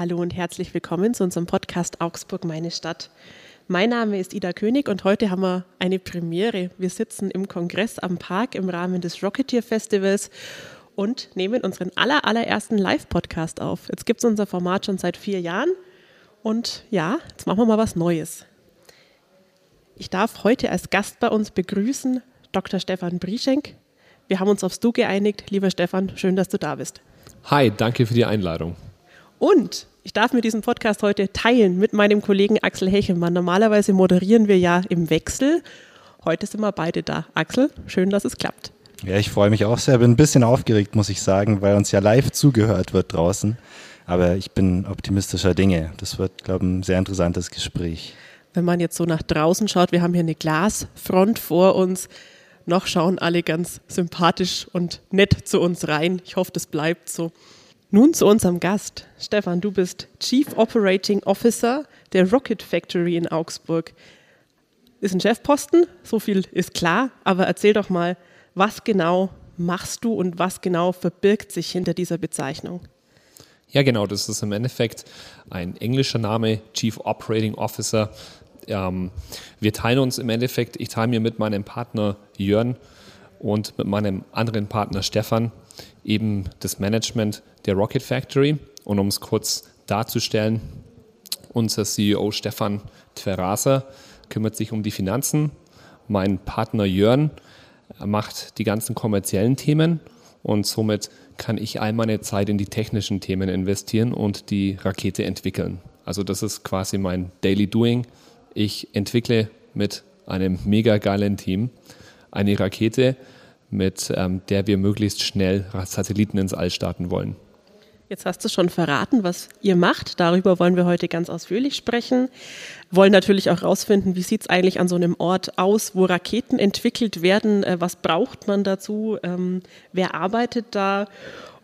Hallo und herzlich willkommen zu unserem Podcast Augsburg, meine Stadt. Mein Name ist Ida König und heute haben wir eine Premiere. Wir sitzen im Kongress am Park im Rahmen des Rocketeer Festivals und nehmen unseren aller, allerersten Live-Podcast auf. Jetzt gibt es unser Format schon seit vier Jahren und ja, jetzt machen wir mal was Neues. Ich darf heute als Gast bei uns begrüßen Dr. Stefan Brieschenk. Wir haben uns aufs Du geeinigt. Lieber Stefan, schön, dass du da bist. Hi, danke für die Einladung. Und ich darf mir diesen Podcast heute teilen mit meinem Kollegen Axel Hechelmann. Normalerweise moderieren wir ja im Wechsel. Heute sind wir beide da. Axel, schön, dass es klappt. Ja, ich freue mich auch sehr. Bin ein bisschen aufgeregt, muss ich sagen, weil uns ja live zugehört wird draußen. Aber ich bin optimistischer Dinge. Das wird, glaube ich, ein sehr interessantes Gespräch wenn man jetzt so nach draußen schaut, wir haben hier eine Glasfront vor uns. Noch schauen alle ganz sympathisch und nett zu uns rein. Ich hoffe, das bleibt so. Nun zu unserem Gast. Stefan, du bist Chief Operating Officer der Rocket Factory in Augsburg. Ist ein Chefposten, so viel ist klar, aber erzähl doch mal, was genau machst du und was genau verbirgt sich hinter dieser Bezeichnung? Ja, genau, das ist im Endeffekt ein englischer Name, Chief Operating Officer ähm, wir teilen uns im Endeffekt, ich teile mir mit meinem Partner Jörn und mit meinem anderen Partner Stefan eben das Management der Rocket Factory. Und um es kurz darzustellen, unser CEO Stefan Tverasa kümmert sich um die Finanzen. Mein Partner Jörn macht die ganzen kommerziellen Themen und somit kann ich all meine Zeit in die technischen Themen investieren und die Rakete entwickeln. Also das ist quasi mein Daily Doing ich entwickle mit einem mega geilen Team eine Rakete, mit ähm, der wir möglichst schnell Satelliten ins All starten wollen. Jetzt hast du schon verraten, was ihr macht. Darüber wollen wir heute ganz ausführlich sprechen. Wollen natürlich auch herausfinden, wie sieht es eigentlich an so einem Ort aus, wo Raketen entwickelt werden. Äh, was braucht man dazu? Ähm, wer arbeitet da?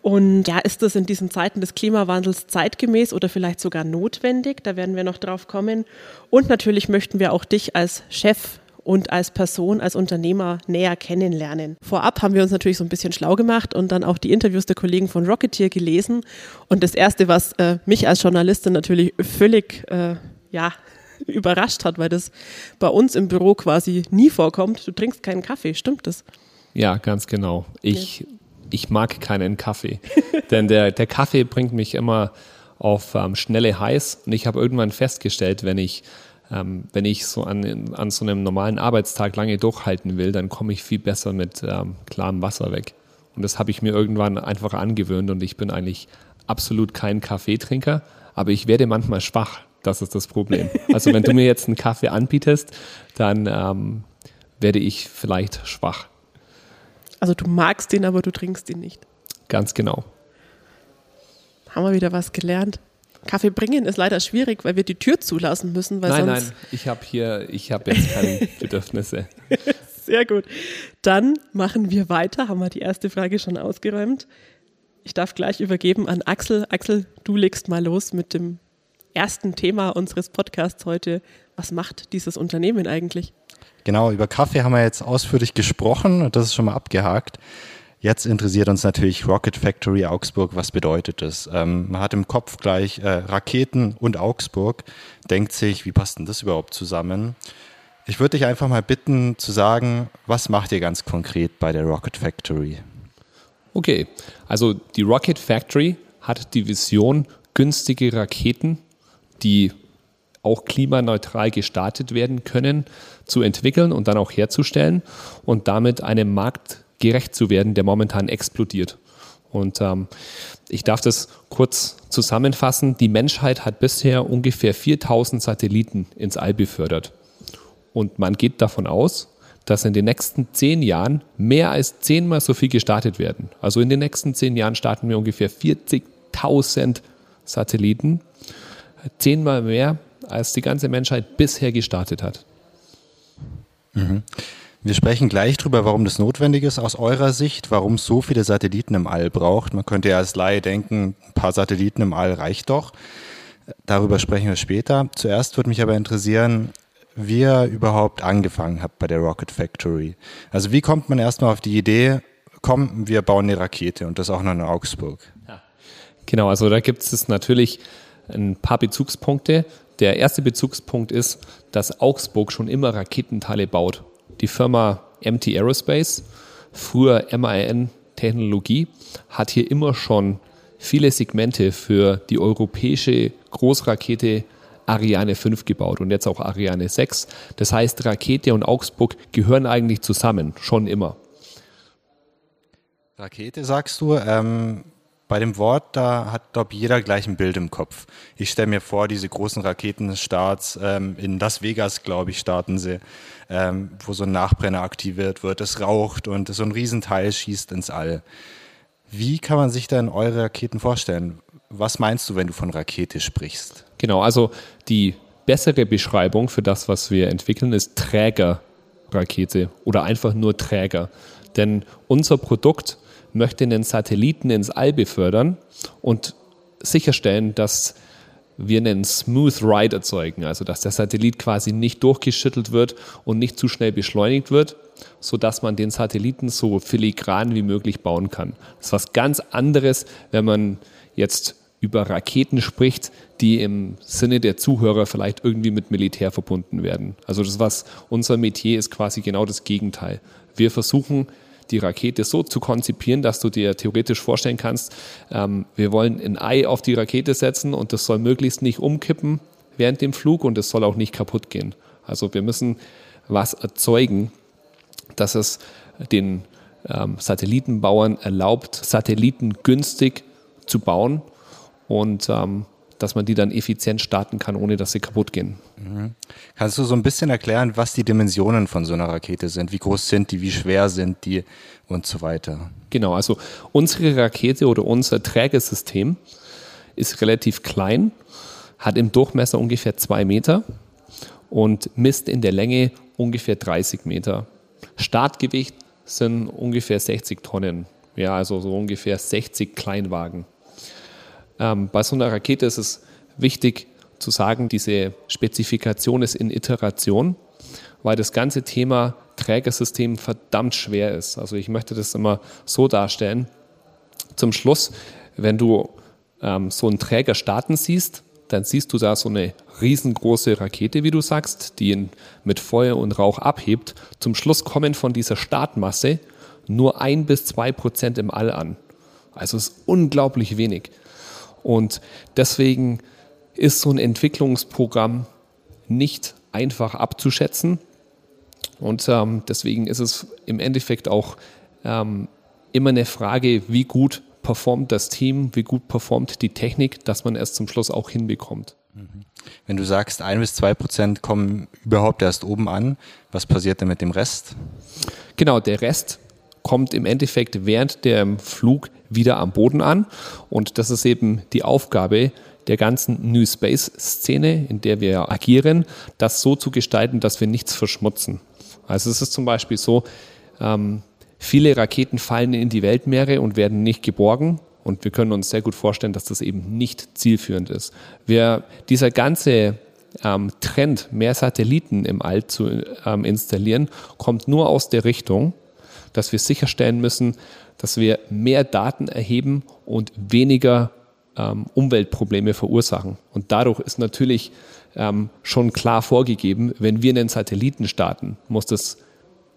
Und ja, ist das in diesen Zeiten des Klimawandels zeitgemäß oder vielleicht sogar notwendig? Da werden wir noch drauf kommen. Und natürlich möchten wir auch dich als Chef und als Person, als Unternehmer näher kennenlernen. Vorab haben wir uns natürlich so ein bisschen schlau gemacht und dann auch die Interviews der Kollegen von Rocketeer gelesen. Und das Erste, was äh, mich als Journalistin natürlich völlig, äh, ja, überrascht hat, weil das bei uns im Büro quasi nie vorkommt. Du trinkst keinen Kaffee, stimmt das? Ja, ganz genau. Ich ich mag keinen Kaffee. Denn der, der Kaffee bringt mich immer auf ähm, schnelle Highs. Und ich habe irgendwann festgestellt, wenn ich, ähm, wenn ich so an, an so einem normalen Arbeitstag lange durchhalten will, dann komme ich viel besser mit ähm, klarem Wasser weg. Und das habe ich mir irgendwann einfach angewöhnt und ich bin eigentlich absolut kein Kaffeetrinker, aber ich werde manchmal schwach. Das ist das Problem. Also wenn du mir jetzt einen Kaffee anbietest, dann ähm, werde ich vielleicht schwach. Also du magst ihn, aber du trinkst ihn nicht. Ganz genau. Haben wir wieder was gelernt. Kaffee bringen ist leider schwierig, weil wir die Tür zulassen müssen. Weil nein, sonst nein, ich habe hier, ich habe jetzt keine Bedürfnisse. Sehr gut. Dann machen wir weiter. Haben wir die erste Frage schon ausgeräumt. Ich darf gleich übergeben an Axel. Axel, du legst mal los mit dem ersten Thema unseres Podcasts heute. Was macht dieses Unternehmen eigentlich? Genau, über Kaffee haben wir jetzt ausführlich gesprochen und das ist schon mal abgehakt. Jetzt interessiert uns natürlich Rocket Factory Augsburg. Was bedeutet das? Ähm, man hat im Kopf gleich äh, Raketen und Augsburg, denkt sich, wie passt denn das überhaupt zusammen? Ich würde dich einfach mal bitten zu sagen, was macht ihr ganz konkret bei der Rocket Factory? Okay, also die Rocket Factory hat die Vision, günstige Raketen, die auch klimaneutral gestartet werden können, zu entwickeln und dann auch herzustellen und damit einem Markt gerecht zu werden, der momentan explodiert. Und ähm, ich darf das kurz zusammenfassen. Die Menschheit hat bisher ungefähr 4000 Satelliten ins All befördert. Und man geht davon aus, dass in den nächsten zehn Jahren mehr als zehnmal so viel gestartet werden. Also in den nächsten zehn Jahren starten wir ungefähr 40.000 Satelliten. Zehnmal mehr als die ganze Menschheit bisher gestartet hat. Mhm. Wir sprechen gleich darüber, warum das notwendig ist aus eurer Sicht, warum es so viele Satelliten im All braucht. Man könnte ja als Laie denken, ein paar Satelliten im All reicht doch. Darüber sprechen wir später. Zuerst würde mich aber interessieren, wie ihr überhaupt angefangen habt bei der Rocket Factory. Also wie kommt man erstmal auf die Idee, komm, wir bauen eine Rakete und das auch noch in Augsburg? Ja. Genau, also da gibt es natürlich ein paar Bezugspunkte. Der erste Bezugspunkt ist, dass Augsburg schon immer Raketenteile baut. Die Firma MT Aerospace, früher MAN Technologie, hat hier immer schon viele Segmente für die europäische Großrakete Ariane 5 gebaut und jetzt auch Ariane 6. Das heißt, Rakete und Augsburg gehören eigentlich zusammen, schon immer. Rakete sagst du, ähm, bei dem Wort, da hat, glaube jeder gleich ein Bild im Kopf. Ich stelle mir vor, diese großen Raketenstarts ähm, in Las Vegas, glaube ich, starten sie, ähm, wo so ein Nachbrenner aktiviert wird, es raucht und so ein Riesenteil schießt ins All. Wie kann man sich denn eure Raketen vorstellen? Was meinst du, wenn du von Rakete sprichst? Genau, also die bessere Beschreibung für das, was wir entwickeln, ist Trägerrakete oder einfach nur Träger. Denn unser Produkt möchte einen Satelliten ins All befördern und sicherstellen, dass wir einen Smooth Ride erzeugen, also dass der Satellit quasi nicht durchgeschüttelt wird und nicht zu schnell beschleunigt wird, sodass man den Satelliten so filigran wie möglich bauen kann. Das ist was ganz anderes, wenn man jetzt über Raketen spricht, die im Sinne der Zuhörer vielleicht irgendwie mit Militär verbunden werden. Also das, was unser Metier ist, quasi genau das Gegenteil. Wir versuchen die Rakete so zu konzipieren, dass du dir theoretisch vorstellen kannst, ähm, wir wollen ein Ei auf die Rakete setzen und das soll möglichst nicht umkippen während dem Flug und es soll auch nicht kaputt gehen. Also wir müssen was erzeugen, dass es den ähm, Satellitenbauern erlaubt, Satelliten günstig zu bauen und ähm, dass man die dann effizient starten kann, ohne dass sie kaputt gehen. Mhm. Kannst du so ein bisschen erklären, was die Dimensionen von so einer Rakete sind? Wie groß sind die, wie schwer sind die und so weiter? Genau, also unsere Rakete oder unser Trägersystem ist relativ klein, hat im Durchmesser ungefähr zwei Meter und misst in der Länge ungefähr 30 Meter. Startgewicht sind ungefähr 60 Tonnen, ja, also so ungefähr 60 Kleinwagen. Ähm, bei so einer Rakete ist es wichtig zu sagen, diese Spezifikation ist in Iteration, weil das ganze Thema Trägersystem verdammt schwer ist. Also ich möchte das immer so darstellen. Zum Schluss, wenn du ähm, so einen Träger starten siehst, dann siehst du da so eine riesengroße Rakete, wie du sagst, die ihn mit Feuer und Rauch abhebt. Zum Schluss kommen von dieser Startmasse nur ein bis zwei Prozent im All an. Also ist unglaublich wenig. Und deswegen ist so ein Entwicklungsprogramm nicht einfach abzuschätzen. Und ähm, deswegen ist es im Endeffekt auch ähm, immer eine Frage, wie gut performt das Team, wie gut performt die Technik, dass man es zum Schluss auch hinbekommt. Mhm. Wenn du sagst, ein bis zwei Prozent kommen überhaupt erst oben an, was passiert denn mit dem Rest? Genau, der Rest kommt im Endeffekt während dem Flug wieder am Boden an. Und das ist eben die Aufgabe der ganzen New Space-Szene, in der wir agieren, das so zu gestalten, dass wir nichts verschmutzen. Also es ist zum Beispiel so, ähm, viele Raketen fallen in die Weltmeere und werden nicht geborgen. Und wir können uns sehr gut vorstellen, dass das eben nicht zielführend ist. Wir, dieser ganze ähm, Trend, mehr Satelliten im All zu ähm, installieren, kommt nur aus der Richtung, dass wir sicherstellen müssen, dass wir mehr Daten erheben und weniger ähm, Umweltprobleme verursachen. Und dadurch ist natürlich ähm, schon klar vorgegeben, wenn wir einen Satelliten starten, muss das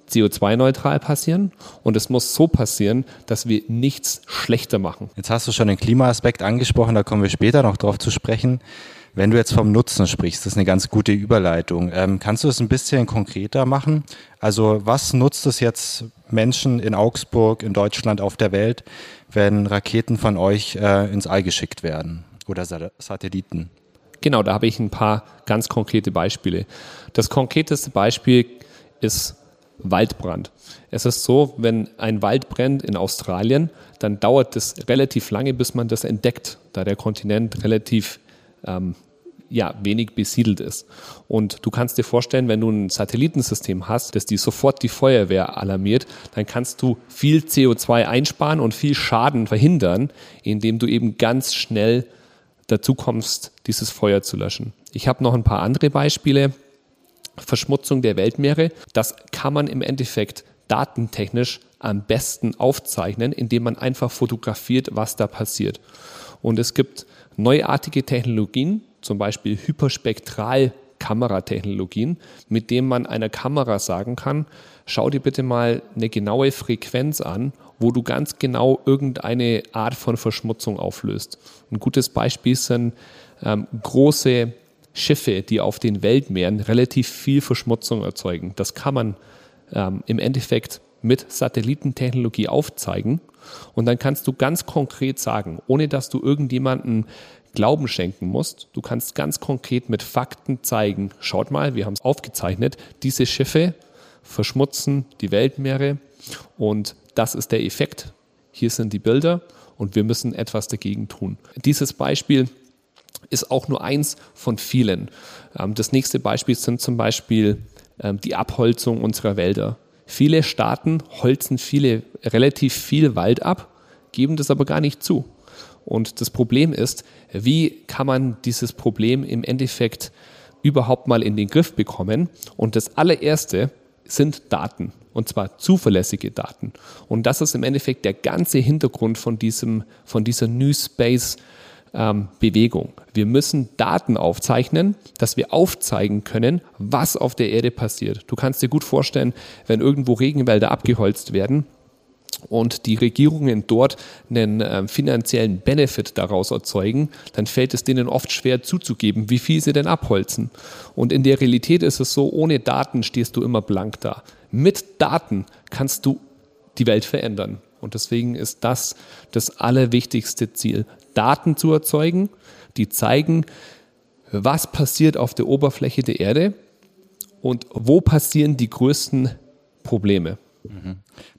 CO2-neutral passieren und es muss so passieren, dass wir nichts schlechter machen. Jetzt hast du schon den Klimaaspekt angesprochen, da kommen wir später noch drauf zu sprechen. Wenn du jetzt vom Nutzen sprichst, das ist eine ganz gute Überleitung. Ähm, kannst du das ein bisschen konkreter machen? Also was nutzt es jetzt Menschen in Augsburg, in Deutschland, auf der Welt, wenn Raketen von euch äh, ins All geschickt werden oder Satelliten? Genau, da habe ich ein paar ganz konkrete Beispiele. Das konkreteste Beispiel ist Waldbrand. Es ist so, wenn ein Wald brennt in Australien, dann dauert es relativ lange, bis man das entdeckt, da der Kontinent relativ ähm, ja, wenig besiedelt ist. Und du kannst dir vorstellen, wenn du ein Satellitensystem hast, das die sofort die Feuerwehr alarmiert, dann kannst du viel CO2 einsparen und viel Schaden verhindern, indem du eben ganz schnell dazu kommst, dieses Feuer zu löschen. Ich habe noch ein paar andere Beispiele. Verschmutzung der Weltmeere, das kann man im Endeffekt datentechnisch am besten aufzeichnen, indem man einfach fotografiert, was da passiert. Und es gibt neuartige Technologien, zum Beispiel Hyperspektralkameratechnologien, mit denen man einer Kamera sagen kann, schau dir bitte mal eine genaue Frequenz an, wo du ganz genau irgendeine Art von Verschmutzung auflöst. Ein gutes Beispiel sind ähm, große Schiffe, die auf den Weltmeeren relativ viel Verschmutzung erzeugen. Das kann man ähm, im Endeffekt mit Satellitentechnologie aufzeigen. Und dann kannst du ganz konkret sagen, ohne dass du irgendjemanden Glauben schenken musst, du kannst ganz konkret mit Fakten zeigen, schaut mal, wir haben es aufgezeichnet, diese Schiffe verschmutzen die Weltmeere und das ist der Effekt. Hier sind die Bilder und wir müssen etwas dagegen tun. Dieses Beispiel ist auch nur eins von vielen. Ähm, das nächste Beispiel sind zum Beispiel ähm, die Abholzung unserer Wälder. Viele Staaten holzen viele, relativ viel Wald ab, geben das aber gar nicht zu. Und das Problem ist, wie kann man dieses Problem im Endeffekt überhaupt mal in den Griff bekommen? Und das allererste sind Daten. Und zwar zuverlässige Daten. Und das ist im Endeffekt der ganze Hintergrund von, diesem, von dieser New Space ähm, Bewegung. Wir müssen Daten aufzeichnen, dass wir aufzeigen können, was auf der Erde passiert. Du kannst dir gut vorstellen, wenn irgendwo Regenwälder abgeholzt werden, und die Regierungen dort einen äh, finanziellen Benefit daraus erzeugen, dann fällt es denen oft schwer zuzugeben, wie viel sie denn abholzen. Und in der Realität ist es so, ohne Daten stehst du immer blank da. Mit Daten kannst du die Welt verändern. Und deswegen ist das das allerwichtigste Ziel, Daten zu erzeugen, die zeigen, was passiert auf der Oberfläche der Erde und wo passieren die größten Probleme.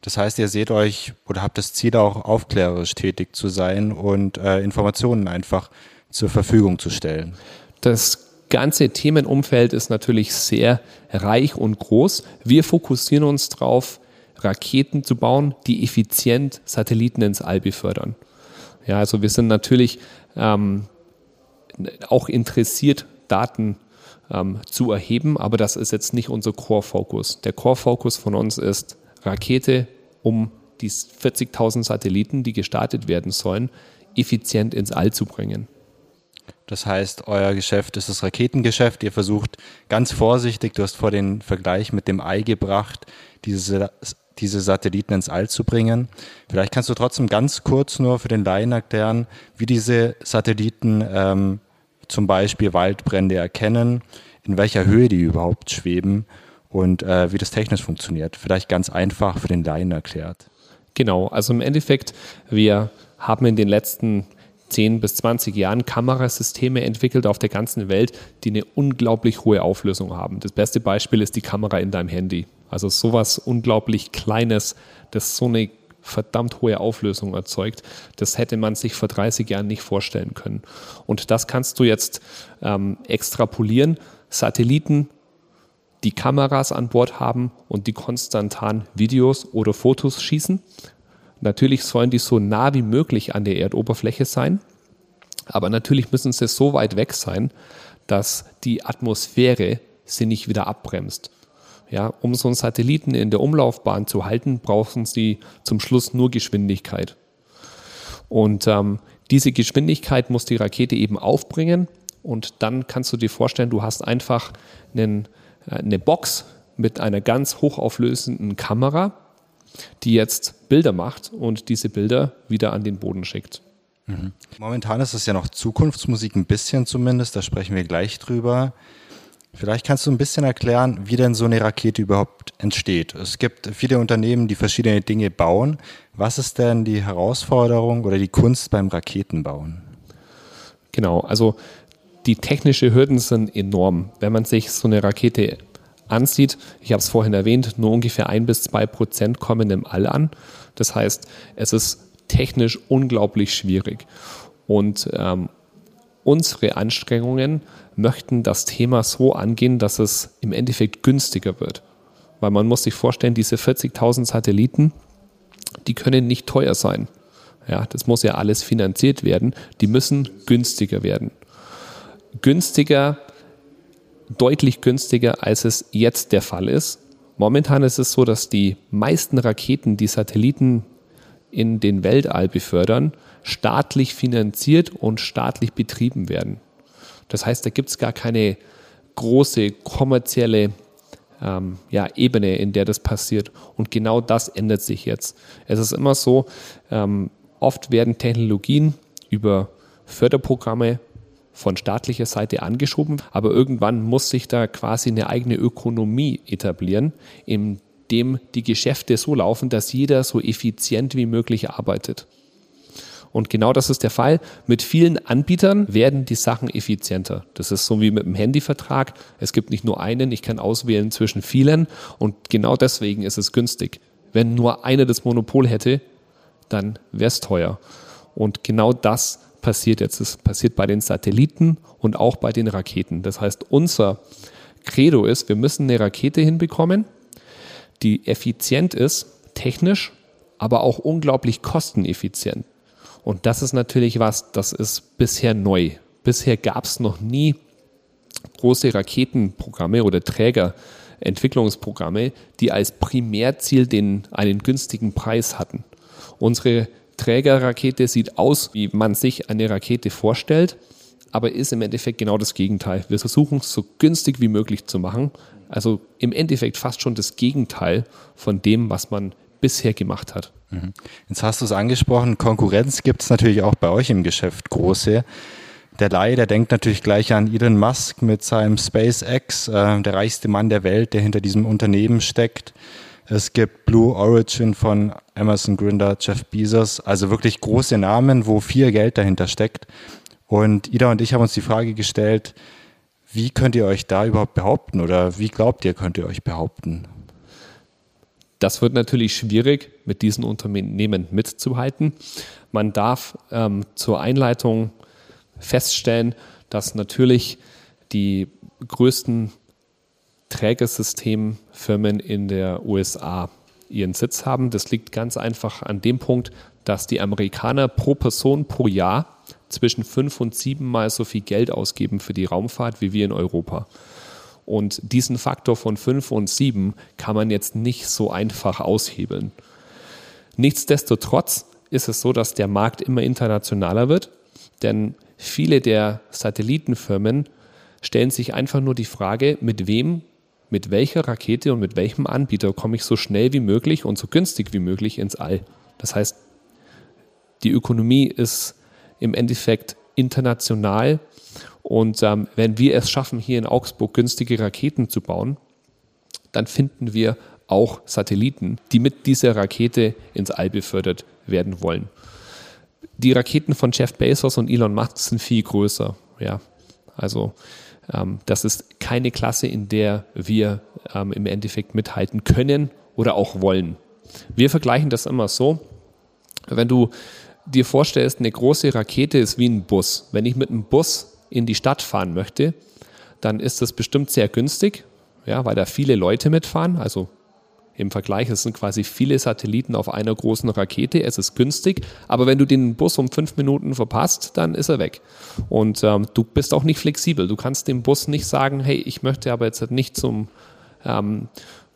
Das heißt, ihr seht euch oder habt das Ziel auch aufklärerisch tätig zu sein und äh, Informationen einfach zur Verfügung zu stellen. Das ganze Themenumfeld ist natürlich sehr reich und groß. Wir fokussieren uns darauf, Raketen zu bauen, die effizient Satelliten ins All befördern. Ja, also wir sind natürlich ähm, auch interessiert, Daten ähm, zu erheben, aber das ist jetzt nicht unser Core-Fokus. Der Core-Fokus von uns ist Rakete, um die 40.000 Satelliten, die gestartet werden sollen, effizient ins All zu bringen. Das heißt, euer Geschäft ist das Raketengeschäft. Ihr versucht ganz vorsichtig, du hast vor den Vergleich mit dem Ei gebracht, diese, diese Satelliten ins All zu bringen. Vielleicht kannst du trotzdem ganz kurz nur für den Laien erklären, wie diese Satelliten ähm, zum Beispiel Waldbrände erkennen, in welcher Höhe die überhaupt schweben und äh, wie das technisch funktioniert. Vielleicht ganz einfach für den Laien erklärt. Genau, also im Endeffekt, wir haben in den letzten 10 bis 20 Jahren Kamerasysteme entwickelt auf der ganzen Welt, die eine unglaublich hohe Auflösung haben. Das beste Beispiel ist die Kamera in deinem Handy. Also sowas unglaublich Kleines, das so eine verdammt hohe Auflösung erzeugt. Das hätte man sich vor 30 Jahren nicht vorstellen können. Und das kannst du jetzt ähm, extrapolieren. Satelliten die Kameras an Bord haben und die konstantan Videos oder Fotos schießen. Natürlich sollen die so nah wie möglich an der Erdoberfläche sein, aber natürlich müssen sie so weit weg sein, dass die Atmosphäre sie nicht wieder abbremst. Ja, um so einen Satelliten in der Umlaufbahn zu halten, brauchen sie zum Schluss nur Geschwindigkeit. Und ähm, diese Geschwindigkeit muss die Rakete eben aufbringen und dann kannst du dir vorstellen, du hast einfach einen eine Box mit einer ganz hochauflösenden Kamera, die jetzt Bilder macht und diese Bilder wieder an den Boden schickt. Mhm. Momentan ist es ja noch Zukunftsmusik, ein bisschen zumindest, da sprechen wir gleich drüber. Vielleicht kannst du ein bisschen erklären, wie denn so eine Rakete überhaupt entsteht. Es gibt viele Unternehmen, die verschiedene Dinge bauen. Was ist denn die Herausforderung oder die Kunst beim Raketenbauen? Genau, also die technischen Hürden sind enorm. Wenn man sich so eine Rakete ansieht, ich habe es vorhin erwähnt, nur ungefähr ein bis zwei Prozent kommen im All an. Das heißt, es ist technisch unglaublich schwierig. Und ähm, unsere Anstrengungen möchten das Thema so angehen, dass es im Endeffekt günstiger wird. Weil man muss sich vorstellen, diese 40.000 Satelliten, die können nicht teuer sein. Ja, das muss ja alles finanziert werden. Die müssen günstiger werden günstiger, deutlich günstiger, als es jetzt der Fall ist. Momentan ist es so, dass die meisten Raketen, die Satelliten in den Weltall befördern, staatlich finanziert und staatlich betrieben werden. Das heißt, da gibt es gar keine große kommerzielle ähm, ja, Ebene, in der das passiert. Und genau das ändert sich jetzt. Es ist immer so, ähm, oft werden Technologien über Förderprogramme von staatlicher Seite angeschoben, aber irgendwann muss sich da quasi eine eigene Ökonomie etablieren, in dem die Geschäfte so laufen, dass jeder so effizient wie möglich arbeitet. Und genau das ist der Fall. Mit vielen Anbietern werden die Sachen effizienter. Das ist so wie mit dem Handyvertrag. Es gibt nicht nur einen, ich kann auswählen zwischen vielen und genau deswegen ist es günstig. Wenn nur einer das Monopol hätte, dann wäre es teuer. Und genau das passiert jetzt. Es passiert bei den Satelliten und auch bei den Raketen. Das heißt, unser Credo ist, wir müssen eine Rakete hinbekommen, die effizient ist, technisch, aber auch unglaublich kosteneffizient. Und das ist natürlich was, das ist bisher neu. Bisher gab es noch nie große Raketenprogramme oder Trägerentwicklungsprogramme, die als Primärziel den, einen günstigen Preis hatten. Unsere Trägerrakete sieht aus, wie man sich eine Rakete vorstellt, aber ist im Endeffekt genau das Gegenteil. Wir versuchen es so günstig wie möglich zu machen. Also im Endeffekt fast schon das Gegenteil von dem, was man bisher gemacht hat. Mhm. Jetzt hast du es angesprochen, Konkurrenz gibt es natürlich auch bei euch im Geschäft große. Der Laie, der denkt natürlich gleich an Elon Musk mit seinem SpaceX, äh, der reichste Mann der Welt, der hinter diesem Unternehmen steckt. Es gibt Blue Origin von Amazon Gründer Jeff Bezos, also wirklich große Namen, wo viel Geld dahinter steckt. Und Ida und ich haben uns die Frage gestellt, wie könnt ihr euch da überhaupt behaupten oder wie glaubt ihr, könnt ihr euch behaupten? Das wird natürlich schwierig, mit diesen Unternehmen mitzuhalten. Man darf ähm, zur Einleitung feststellen, dass natürlich die größten Trägersystemfirmen in der USA ihren Sitz haben. Das liegt ganz einfach an dem Punkt, dass die Amerikaner pro Person pro Jahr zwischen fünf und sieben Mal so viel Geld ausgeben für die Raumfahrt wie wir in Europa. Und diesen Faktor von 5 und 7 kann man jetzt nicht so einfach aushebeln. Nichtsdestotrotz ist es so, dass der Markt immer internationaler wird, denn viele der Satellitenfirmen stellen sich einfach nur die Frage, mit wem, mit welcher Rakete und mit welchem Anbieter komme ich so schnell wie möglich und so günstig wie möglich ins All. Das heißt, die Ökonomie ist im Endeffekt international und ähm, wenn wir es schaffen, hier in Augsburg günstige Raketen zu bauen, dann finden wir auch Satelliten, die mit dieser Rakete ins All befördert werden wollen. Die Raketen von Jeff Bezos und Elon Musk sind viel größer. Ja, also das ist keine Klasse, in der wir ähm, im Endeffekt mithalten können oder auch wollen. Wir vergleichen das immer so, wenn du dir vorstellst, eine große Rakete ist wie ein Bus. Wenn ich mit einem Bus in die Stadt fahren möchte, dann ist das bestimmt sehr günstig, ja, weil da viele Leute mitfahren. Also im Vergleich, es sind quasi viele Satelliten auf einer großen Rakete. Es ist günstig, aber wenn du den Bus um fünf Minuten verpasst, dann ist er weg. Und ähm, du bist auch nicht flexibel. Du kannst dem Bus nicht sagen, hey, ich möchte aber jetzt nicht zum, ähm,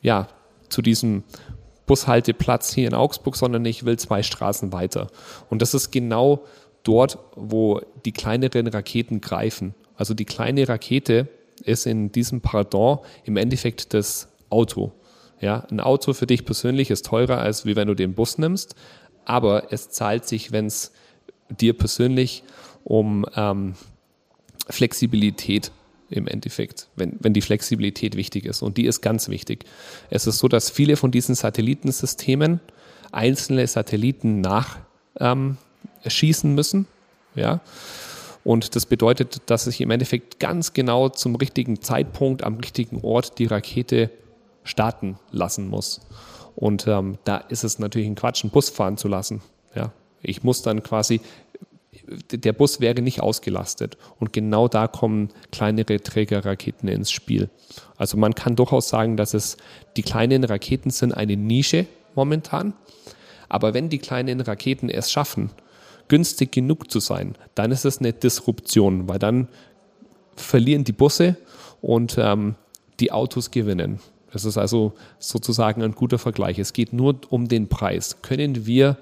ja, zu diesem Bushalteplatz hier in Augsburg, sondern ich will zwei Straßen weiter. Und das ist genau dort, wo die kleineren Raketen greifen. Also die kleine Rakete ist in diesem Pardon im Endeffekt das Auto. Ja, ein Auto für dich persönlich ist teurer, als wie wenn du den Bus nimmst, aber es zahlt sich, wenn es dir persönlich um ähm, Flexibilität im Endeffekt, wenn, wenn die Flexibilität wichtig ist. Und die ist ganz wichtig. Es ist so, dass viele von diesen Satellitensystemen einzelne Satelliten nach ähm, müssen. Ja. Und das bedeutet, dass sich im Endeffekt ganz genau zum richtigen Zeitpunkt am richtigen Ort die Rakete starten lassen muss. Und ähm, da ist es natürlich ein Quatsch, einen Bus fahren zu lassen. Ja. Ich muss dann quasi, der Bus wäre nicht ausgelastet. Und genau da kommen kleinere Trägerraketen ins Spiel. Also man kann durchaus sagen, dass es die kleinen Raketen sind eine Nische momentan. Aber wenn die kleinen Raketen es schaffen, günstig genug zu sein, dann ist es eine Disruption, weil dann verlieren die Busse und ähm, die Autos gewinnen. Das ist also sozusagen ein guter Vergleich. Es geht nur um den Preis. Können wir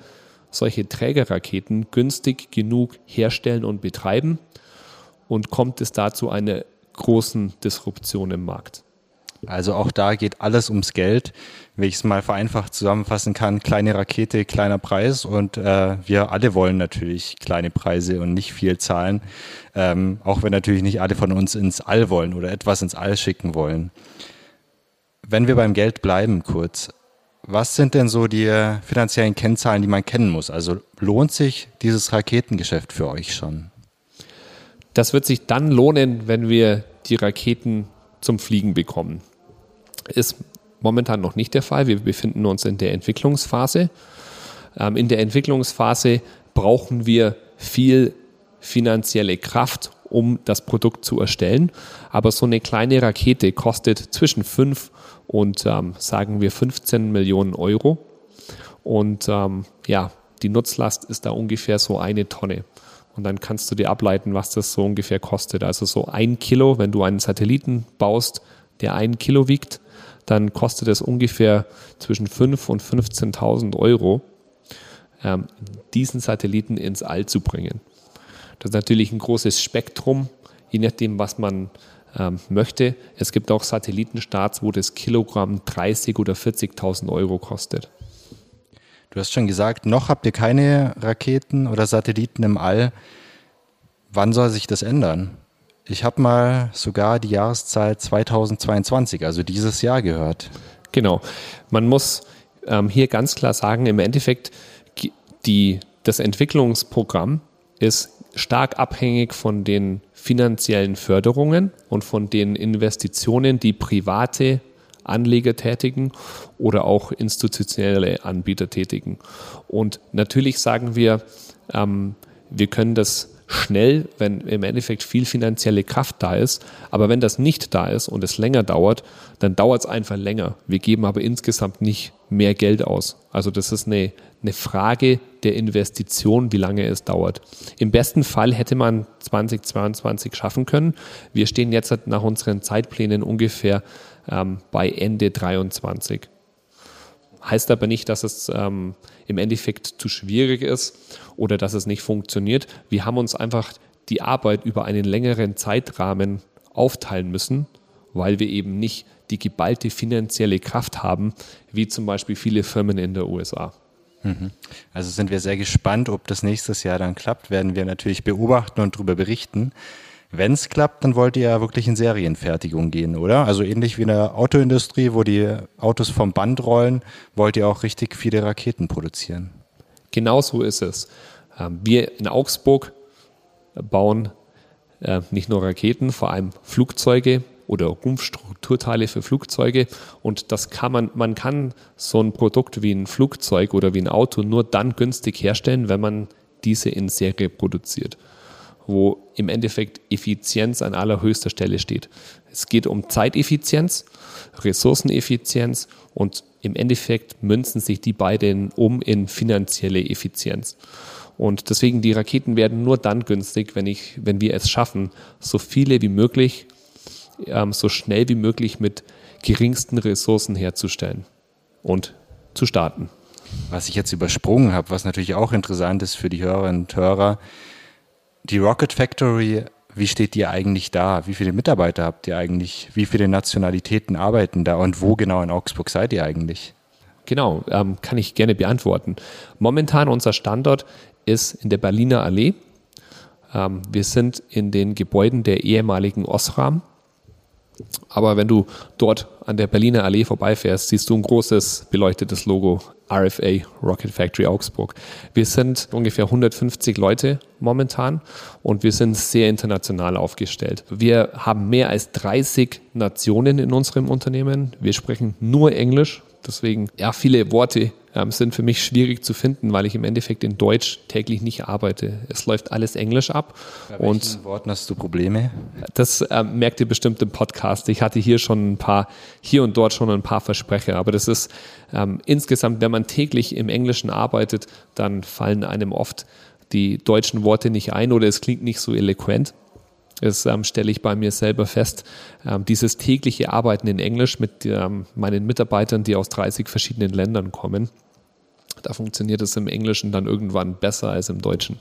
solche Trägerraketen günstig genug herstellen und betreiben? Und kommt es da zu einer großen Disruption im Markt? Also auch da geht alles ums Geld. Wenn ich es mal vereinfacht zusammenfassen kann, kleine Rakete, kleiner Preis und äh, wir alle wollen natürlich kleine Preise und nicht viel zahlen, ähm, auch wenn natürlich nicht alle von uns ins All wollen oder etwas ins All schicken wollen. Wenn wir beim Geld bleiben kurz, was sind denn so die finanziellen Kennzahlen, die man kennen muss? Also lohnt sich dieses Raketengeschäft für euch schon? Das wird sich dann lohnen, wenn wir die Raketen zum Fliegen bekommen. Ist momentan noch nicht der Fall. Wir befinden uns in der Entwicklungsphase. Ähm, in der Entwicklungsphase brauchen wir viel finanzielle Kraft, um das Produkt zu erstellen. Aber so eine kleine Rakete kostet zwischen 5 und ähm, sagen wir 15 Millionen Euro. Und ähm, ja, die Nutzlast ist da ungefähr so eine Tonne. Und dann kannst du dir ableiten, was das so ungefähr kostet. Also so ein Kilo, wenn du einen Satelliten baust, der ein Kilo wiegt, dann kostet es ungefähr zwischen 5.000 und 15.000 Euro, ähm, diesen Satelliten ins All zu bringen. Das ist natürlich ein großes Spektrum, je nachdem, was man ähm, möchte. Es gibt auch Satellitenstarts, wo das Kilogramm 30.000 oder 40.000 Euro kostet. Du hast schon gesagt, noch habt ihr keine Raketen oder Satelliten im All. Wann soll sich das ändern? Ich habe mal sogar die Jahreszeit 2022, also dieses Jahr gehört. Genau. Man muss ähm, hier ganz klar sagen, im Endeffekt, die, das Entwicklungsprogramm ist stark abhängig von den finanziellen Förderungen und von den Investitionen, die private Anleger tätigen oder auch institutionelle Anbieter tätigen. Und natürlich sagen wir, ähm, wir können das schnell, wenn im Endeffekt viel finanzielle Kraft da ist. Aber wenn das nicht da ist und es länger dauert, dann dauert es einfach länger. Wir geben aber insgesamt nicht mehr Geld aus. Also das ist eine, eine Frage der Investition, wie lange es dauert. Im besten Fall hätte man 2022 schaffen können. Wir stehen jetzt nach unseren Zeitplänen ungefähr ähm, bei Ende 23. Heißt aber nicht, dass es ähm, im Endeffekt zu schwierig ist oder dass es nicht funktioniert. Wir haben uns einfach die Arbeit über einen längeren Zeitrahmen aufteilen müssen, weil wir eben nicht die geballte finanzielle Kraft haben, wie zum Beispiel viele Firmen in der USA. Mhm. Also sind wir sehr gespannt, ob das nächstes Jahr dann klappt, werden wir natürlich beobachten und darüber berichten. Wenn es klappt, dann wollt ihr ja wirklich in Serienfertigung gehen, oder? Also ähnlich wie in der Autoindustrie, wo die Autos vom Band rollen, wollt ihr auch richtig viele Raketen produzieren. Genau so ist es. Ähm, wir in Augsburg bauen äh, nicht nur Raketen, vor allem Flugzeuge oder Rumpfstrukturteile für Flugzeuge. Und das kann man, man kann so ein Produkt wie ein Flugzeug oder wie ein Auto nur dann günstig herstellen, wenn man diese in Serie produziert wo im Endeffekt Effizienz an allerhöchster Stelle steht. Es geht um Zeiteffizienz, Ressourceneffizienz und im Endeffekt münzen sich die beiden um in finanzielle Effizienz. Und deswegen die Raketen werden nur dann günstig, wenn, ich, wenn wir es schaffen, so viele wie möglich, ähm, so schnell wie möglich mit geringsten Ressourcen herzustellen und zu starten. Was ich jetzt übersprungen habe, was natürlich auch interessant ist für die Hörerinnen und Hörer, die Rocket Factory, wie steht die eigentlich da? Wie viele Mitarbeiter habt ihr eigentlich? Wie viele Nationalitäten arbeiten da? Und wo genau in Augsburg seid ihr eigentlich? Genau, ähm, kann ich gerne beantworten. Momentan unser Standort ist in der Berliner Allee. Ähm, wir sind in den Gebäuden der ehemaligen Osram. Aber wenn du dort an der Berliner Allee vorbeifährst, siehst du ein großes beleuchtetes Logo RFA, Rocket Factory Augsburg. Wir sind ungefähr 150 Leute momentan und wir sind sehr international aufgestellt. Wir haben mehr als 30 Nationen in unserem Unternehmen. Wir sprechen nur Englisch, deswegen ja viele Worte sind für mich schwierig zu finden, weil ich im Endeffekt in Deutsch täglich nicht arbeite. Es läuft alles Englisch ab. Bei welchen und Worten hast du Probleme? Das ähm, merkt ihr bestimmt im Podcast. Ich hatte hier schon ein paar, hier und dort schon ein paar Versprecher, aber das ist ähm, insgesamt, wenn man täglich im Englischen arbeitet, dann fallen einem oft die deutschen Worte nicht ein oder es klingt nicht so eloquent. Das ähm, stelle ich bei mir selber fest. Ähm, dieses tägliche Arbeiten in Englisch mit ähm, meinen Mitarbeitern, die aus 30 verschiedenen Ländern kommen, Da funktioniert es im Englischen dann irgendwann besser als im Deutschen.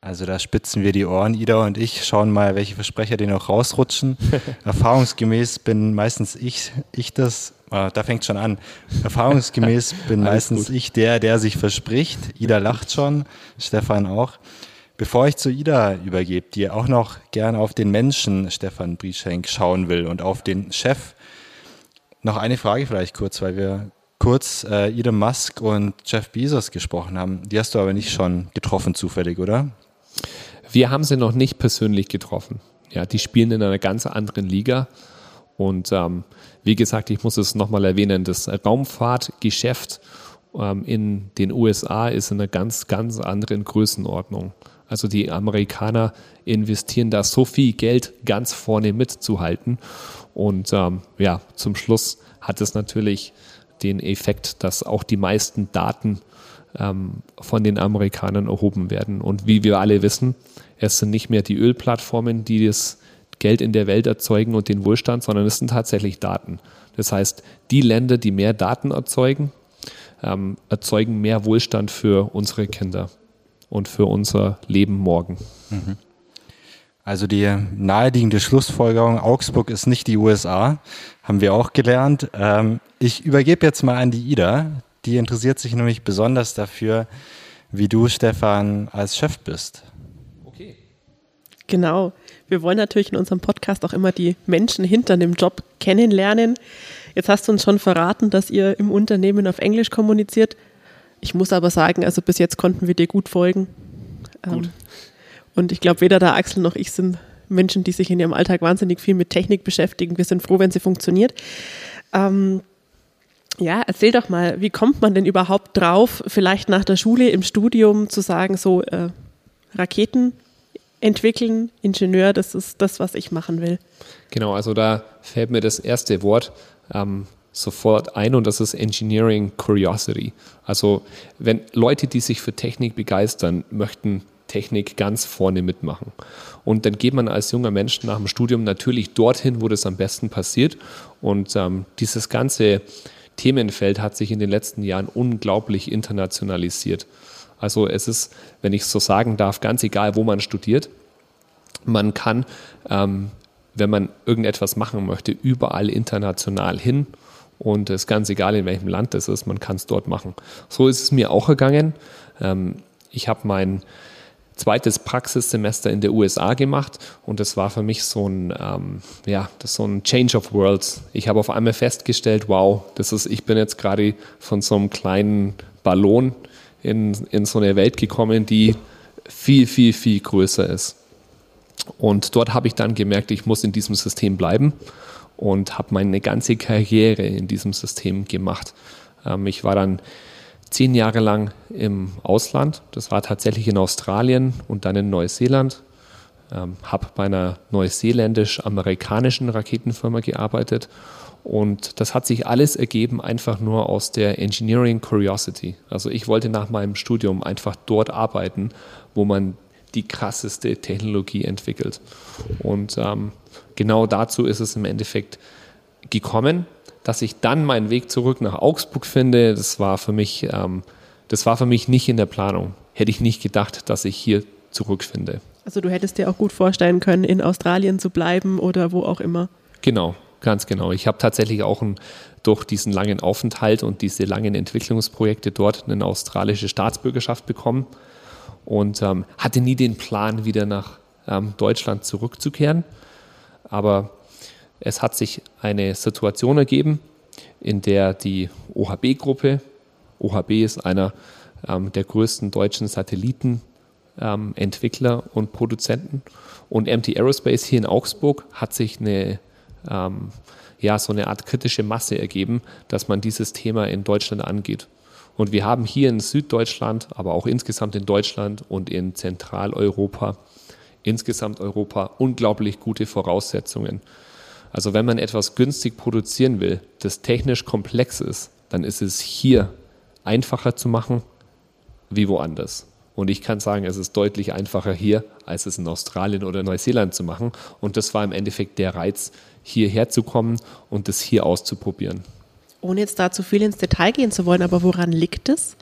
Also da spitzen wir die Ohren, Ida und ich, schauen mal, welche Versprecher die noch rausrutschen. Erfahrungsgemäß bin meistens ich, ich das, äh, da fängt schon an. Erfahrungsgemäß bin meistens gut. ich der, der sich verspricht. Ida lacht schon, Stefan auch. Bevor ich zu Ida übergebe, die auch noch gerne auf den Menschen Stefan Brieschenk schauen will und auf den Chef, noch eine Frage vielleicht kurz, weil wir kurz äh, Elon Musk und Jeff Bezos gesprochen haben. Die hast du aber nicht schon getroffen zufällig, oder? Wir haben sie noch nicht persönlich getroffen. Ja, die spielen in einer ganz anderen Liga. Und ähm, wie gesagt, ich muss es nochmal erwähnen, das Raumfahrtgeschäft ähm, in den USA ist in einer ganz, ganz anderen Größenordnung. Also die Amerikaner investieren da so viel Geld, ganz vorne mitzuhalten. Und ähm, ja, zum Schluss hat es natürlich den Effekt, dass auch die meisten Daten ähm, von den Amerikanern erhoben werden. Und wie wir alle wissen, es sind nicht mehr die Ölplattformen, die das Geld in der Welt erzeugen und den Wohlstand, sondern es sind tatsächlich Daten. Das heißt, die Länder, die mehr Daten erzeugen, ähm, erzeugen mehr Wohlstand für unsere Kinder und für unser Leben morgen. Mhm. Also die naheliegende Schlussfolgerung, Augsburg ist nicht die USA, haben wir auch gelernt. Ähm, ich übergebe jetzt mal an die Ida, die interessiert sich nämlich besonders dafür, wie du, Stefan, als Chef bist. Okay. Genau. Wir wollen natürlich in unserem Podcast auch immer die Menschen hinter dem Job kennenlernen. Jetzt hast du uns schon verraten, dass ihr im Unternehmen auf Englisch kommuniziert. Ich muss aber sagen, also bis jetzt konnten wir dir gut folgen. Gut. Ähm, und ich glaube, weder der Axel noch ich sind Menschen, die sich in ihrem Alltag wahnsinnig viel mit Technik beschäftigen. Wir sind froh, wenn sie funktioniert. Ähm, ja, erzähl doch mal, wie kommt man denn überhaupt drauf, vielleicht nach der Schule im Studium zu sagen, so äh, Raketen entwickeln, Ingenieur, das ist das, was ich machen will. Genau, also da fällt mir das erste Wort ähm, sofort ein und das ist Engineering Curiosity. Also wenn Leute, die sich für Technik begeistern, möchten Technik ganz vorne mitmachen. Und dann geht man als junger Mensch nach dem Studium natürlich dorthin, wo das am besten passiert. Und ähm, dieses ganze Themenfeld hat sich in den letzten Jahren unglaublich internationalisiert. Also es ist, wenn ich so sagen darf, ganz egal, wo man studiert. Man kann, ähm, wenn man irgendetwas machen möchte, überall international hin. Und es ist ganz egal, in welchem Land das ist, man kann es dort machen. So ist es mir auch gegangen. Ähm, ich habe mein zweites Praxissemester in der USA gemacht und das war für mich so ein, ähm, ja, das so ein Change of Worlds. Ich habe auf einmal festgestellt, wow, das ist, ich bin jetzt gerade von so einem kleinen Ballon in, in so eine Welt gekommen, die viel, viel, viel größer ist. Und dort habe ich dann gemerkt, ich muss in diesem System bleiben und habe meine ganze Karriere in diesem System gemacht. Ähm, ich war dann zehn Jahre lang im Ausland. Das war tatsächlich in Australien und dann in Neuseeland. Ähm, habe bei einer neuseeländisch-amerikanischen Raketenfirma gearbeitet und das hat sich alles ergeben einfach nur aus der Engineering Curiosity. Also ich wollte nach meinem Studium einfach dort arbeiten, wo man die krasseste Technologie entwickelt. Und ähm, genau dazu ist es im Endeffekt gekommen dass ich dann meinen Weg zurück nach Augsburg finde, das war für mich, ähm, das war für mich nicht in der Planung. Hätte ich nicht gedacht, dass ich hier zurückfinde. Also du hättest dir auch gut vorstellen können, in Australien zu bleiben oder wo auch immer. Genau, ganz genau. Ich habe tatsächlich auch ein, durch diesen langen Aufenthalt und diese langen Entwicklungsprojekte dort eine australische Staatsbürgerschaft bekommen und ähm, hatte nie den Plan, wieder nach ähm, Deutschland zurückzukehren. Aber es hat sich eine Situation ergeben, in der die OHB-Gruppe, OHB ist einer ähm, der größten deutschen Satellitenentwickler ähm, und Produzenten, und MT Aerospace hier in Augsburg hat sich eine, ähm, ja, so eine Art kritische Masse ergeben, dass man dieses Thema in Deutschland angeht. Und wir haben hier in Süddeutschland, aber auch insgesamt in Deutschland und in Zentraleuropa, insgesamt Europa unglaublich gute Voraussetzungen also wenn man etwas günstig produzieren will, das technisch komplex ist, dann ist es hier einfacher zu machen wie woanders. Und ich kann sagen, es ist deutlich einfacher hier, als es in Australien oder Neuseeland zu machen. Und das war im Endeffekt der Reiz, hierher zu kommen und das hier auszuprobieren. Ohne jetzt da zu viel ins Detail gehen zu wollen, aber woran liegt es?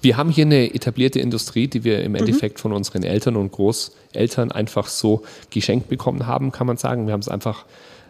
Wir haben hier eine etablierte Industrie, die wir im Endeffekt mhm. von unseren Eltern und Großeltern einfach so geschenkt bekommen haben, kann man sagen. Wir haben es einfach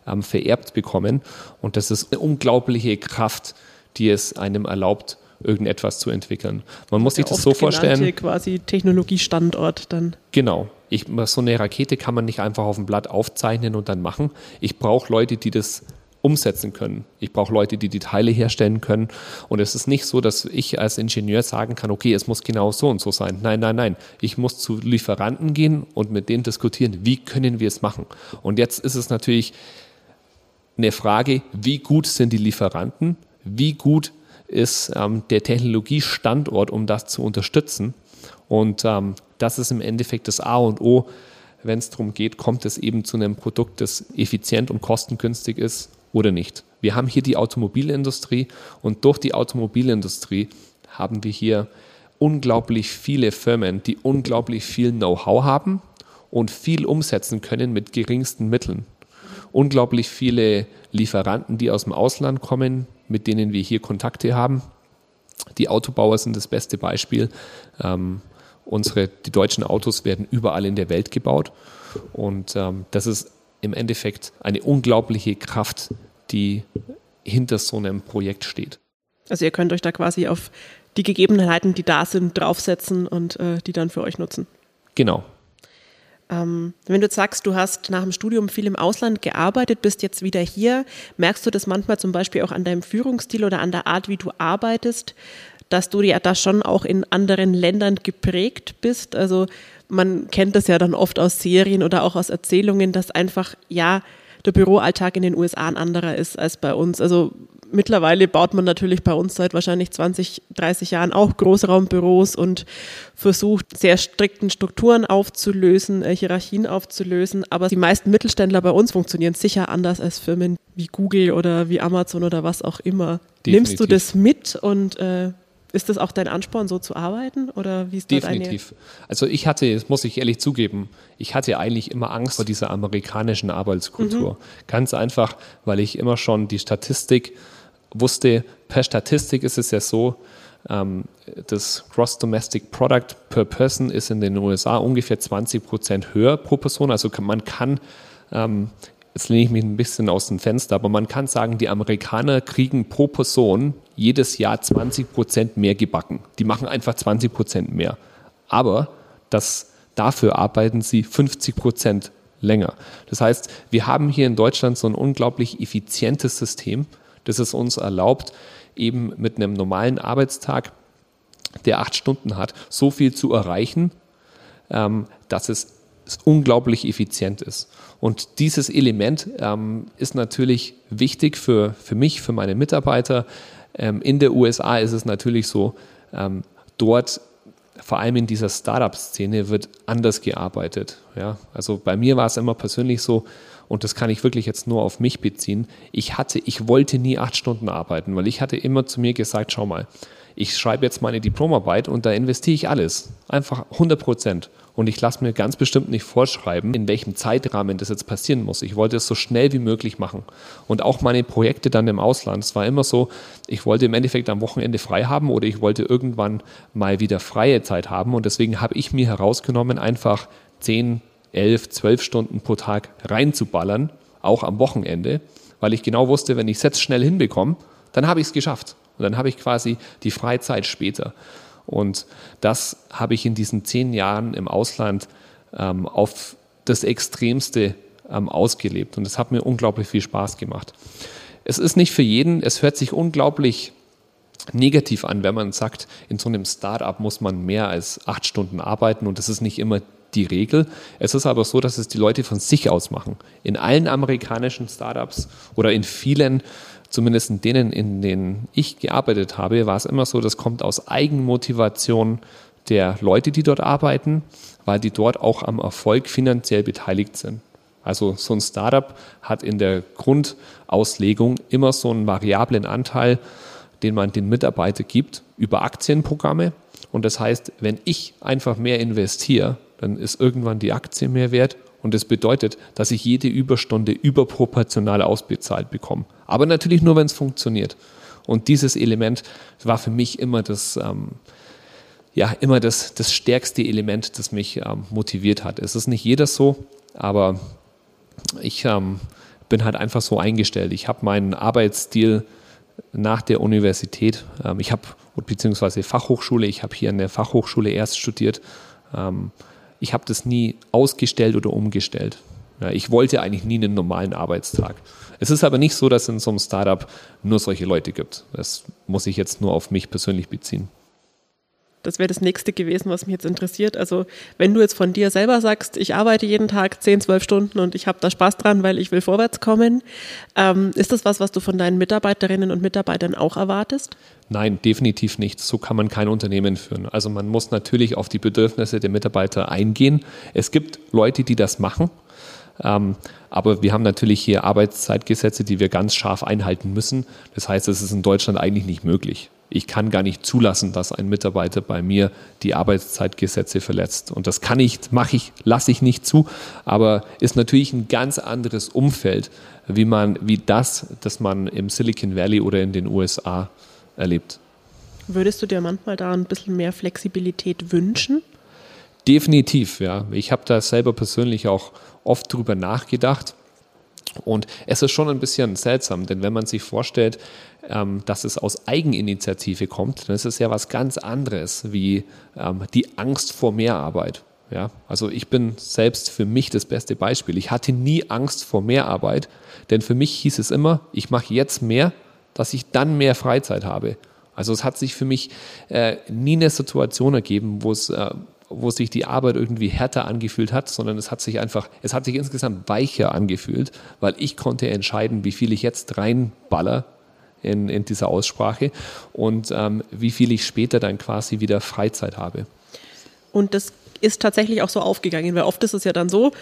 ähm, vererbt bekommen. Und das ist eine unglaubliche Kraft, die es einem erlaubt, irgendetwas zu entwickeln. Man muss sich das so vorstellen. quasi Technologiestandort dann. Genau. Ich, so eine Rakete kann man nicht einfach auf dem Blatt aufzeichnen und dann machen. Ich brauche Leute, die das umsetzen können. Ich brauche Leute, die die Teile herstellen können. Und es ist nicht so, dass ich als Ingenieur sagen kann, okay, es muss genau so und so sein. Nein, nein, nein. Ich muss zu Lieferanten gehen und mit denen diskutieren, wie können wir es machen. Und jetzt ist es natürlich eine Frage, wie gut sind die Lieferanten? Wie gut ist ähm, der Technologiestandort, um das zu unterstützen? Und ähm, das ist im Endeffekt das A und O, wenn es darum geht, kommt es eben zu einem Produkt, das effizient und kostengünstig ist oder nicht. Wir haben hier die Automobilindustrie und durch die Automobilindustrie haben wir hier unglaublich viele Firmen, die unglaublich viel Know-how haben und viel umsetzen können mit geringsten Mitteln. Unglaublich viele Lieferanten, die aus dem Ausland kommen, mit denen wir hier Kontakte haben. Die Autobauer sind das beste Beispiel. Ähm, unsere, die deutschen Autos werden überall in der Welt gebaut. Und ähm, das ist im Endeffekt eine unglaubliche Kraft, die hinter so einem Projekt steht. Also ihr könnt euch da quasi auf die Gegebenheiten, die da sind, draufsetzen und äh, die dann für euch nutzen. Genau. Ähm, wenn du sagst, du hast nach dem Studium viel im Ausland gearbeitet, bist jetzt wieder hier, merkst du das manchmal zum Beispiel auch an deinem Führungsstil oder an der Art, wie du arbeitest, dass du ja da schon auch in anderen Ländern geprägt bist? Also man kennt das ja dann oft aus Serien oder auch aus Erzählungen, dass einfach, ja, der Büroalltag in den USA ein anderer ist als bei uns. Also mittlerweile baut man natürlich bei uns seit wahrscheinlich 20, 30 Jahren auch Großraumbüros und versucht sehr strikten Strukturen aufzulösen, äh, Hierarchien aufzulösen. Aber die meisten Mittelständler bei uns funktionieren sicher anders als Firmen wie Google oder wie Amazon oder was auch immer. Definitiv. Nimmst du das mit und äh, ist das auch dein Ansporn, so zu arbeiten? Oder wie ist Definitiv. Also ich hatte, das muss ich ehrlich zugeben, ich hatte eigentlich immer Angst vor dieser amerikanischen Arbeitskultur. Mhm. Ganz einfach, weil ich immer schon die Statistik wusste, per Statistik ist es ja so, ähm, das Gross Domestic Product per Person ist in den USA ungefähr 20 Prozent höher pro Person. Also man kann ähm, jetzt lehne ich mich ein bisschen aus dem Fenster, aber man kann sagen, die Amerikaner kriegen pro Person jedes Jahr 20 Prozent mehr gebacken. Die machen einfach 20 Prozent mehr. Aber das, dafür arbeiten sie 50 Prozent länger. Das heißt, wir haben hier in Deutschland so ein unglaublich effizientes System, das es uns erlaubt, eben mit einem normalen Arbeitstag, der acht Stunden hat, so viel zu erreichen, ähm, dass es unglaublich effizient ist. Und dieses Element ähm, ist natürlich wichtig für, für mich, für meine Mitarbeiter. Ähm, in der USA ist es natürlich so, ähm, dort vor allem in dieser Startup-Szene wird anders gearbeitet. Ja? Also bei mir war es immer persönlich so, und das kann ich wirklich jetzt nur auf mich beziehen, ich hatte, ich wollte nie acht Stunden arbeiten, weil ich hatte immer zu mir gesagt, schau mal, ich schreibe jetzt meine Diplomarbeit und da investiere ich alles, einfach 100 Prozent. Und ich lasse mir ganz bestimmt nicht vorschreiben, in welchem Zeitrahmen das jetzt passieren muss. Ich wollte es so schnell wie möglich machen. Und auch meine Projekte dann im Ausland. Es war immer so, ich wollte im Endeffekt am Wochenende frei haben oder ich wollte irgendwann mal wieder freie Zeit haben. Und deswegen habe ich mir herausgenommen, einfach 10, 11, 12 Stunden pro Tag reinzuballern, auch am Wochenende, weil ich genau wusste, wenn ich es jetzt schnell hinbekomme, dann habe ich es geschafft. Und dann habe ich quasi die Freizeit später. Und das habe ich in diesen zehn Jahren im Ausland ähm, auf das Extremste ähm, ausgelebt. Und es hat mir unglaublich viel Spaß gemacht. Es ist nicht für jeden, es hört sich unglaublich negativ an, wenn man sagt, in so einem Startup muss man mehr als acht Stunden arbeiten und das ist nicht immer die Regel. Es ist aber so, dass es die Leute von sich aus machen. In allen amerikanischen Startups oder in vielen zumindest in denen, in denen ich gearbeitet habe, war es immer so, das kommt aus Eigenmotivation der Leute, die dort arbeiten, weil die dort auch am Erfolg finanziell beteiligt sind. Also so ein Startup hat in der Grundauslegung immer so einen variablen Anteil, den man den Mitarbeitern gibt über Aktienprogramme. Und das heißt, wenn ich einfach mehr investiere, dann ist irgendwann die Aktie mehr wert und das bedeutet, dass ich jede Überstunde überproportional ausbezahlt bekomme. Aber natürlich nur, wenn es funktioniert. Und dieses Element war für mich immer das, ähm, ja immer das, das stärkste Element, das mich ähm, motiviert hat. Es ist nicht jeder so, aber ich ähm, bin halt einfach so eingestellt. Ich habe meinen Arbeitsstil nach der Universität, ähm, ich habe beziehungsweise Fachhochschule, ich habe hier in der Fachhochschule erst studiert. Ich habe das nie ausgestellt oder umgestellt. Ja, ich wollte eigentlich nie einen normalen Arbeitstag. Es ist aber nicht so, dass es in so einem Startup nur solche Leute gibt. Das muss ich jetzt nur auf mich persönlich beziehen. Das wäre das nächste gewesen, was mich jetzt interessiert. Also wenn du jetzt von dir selber sagst, ich arbeite jeden Tag 10, 12 Stunden und ich habe da Spaß dran, weil ich will vorwärts kommen, ähm, ist das was, was du von deinen Mitarbeiterinnen und Mitarbeitern auch erwartest? Nein, definitiv nicht. So kann man kein Unternehmen führen. Also man muss natürlich auf die Bedürfnisse der Mitarbeiter eingehen. Es gibt Leute, die das machen. Ähm, aber wir haben natürlich hier Arbeitszeitgesetze, die wir ganz scharf einhalten müssen. Das heißt, es ist in Deutschland eigentlich nicht möglich ich kann gar nicht zulassen, dass ein Mitarbeiter bei mir die Arbeitszeitgesetze verletzt. Und das kann ich, mache ich, lasse ich nicht zu, aber ist natürlich ein ganz anderes Umfeld, wie man, wie das, das man im Silicon Valley oder in den USA erlebt. Würdest du dir manchmal da ein bisschen mehr Flexibilität wünschen? Definitiv, ja. Ich habe da selber persönlich auch oft drüber nachgedacht. Und es ist schon ein bisschen seltsam, denn wenn man sich vorstellt, ähm, dass es aus Eigeninitiative kommt, dann ist es ja was ganz anderes wie ähm, die Angst vor Mehrarbeit. Ja, also ich bin selbst für mich das beste Beispiel. Ich hatte nie Angst vor Mehrarbeit, denn für mich hieß es immer, ich mache jetzt mehr, dass ich dann mehr Freizeit habe. Also es hat sich für mich äh, nie eine Situation ergeben, wo es äh, wo sich die Arbeit irgendwie härter angefühlt hat, sondern es hat sich einfach, es hat sich insgesamt weicher angefühlt, weil ich konnte entscheiden, wie viel ich jetzt reinballer in, in dieser Aussprache und ähm, wie viel ich später dann quasi wieder Freizeit habe. Und das ist tatsächlich auch so aufgegangen, weil oft ist es ja dann so,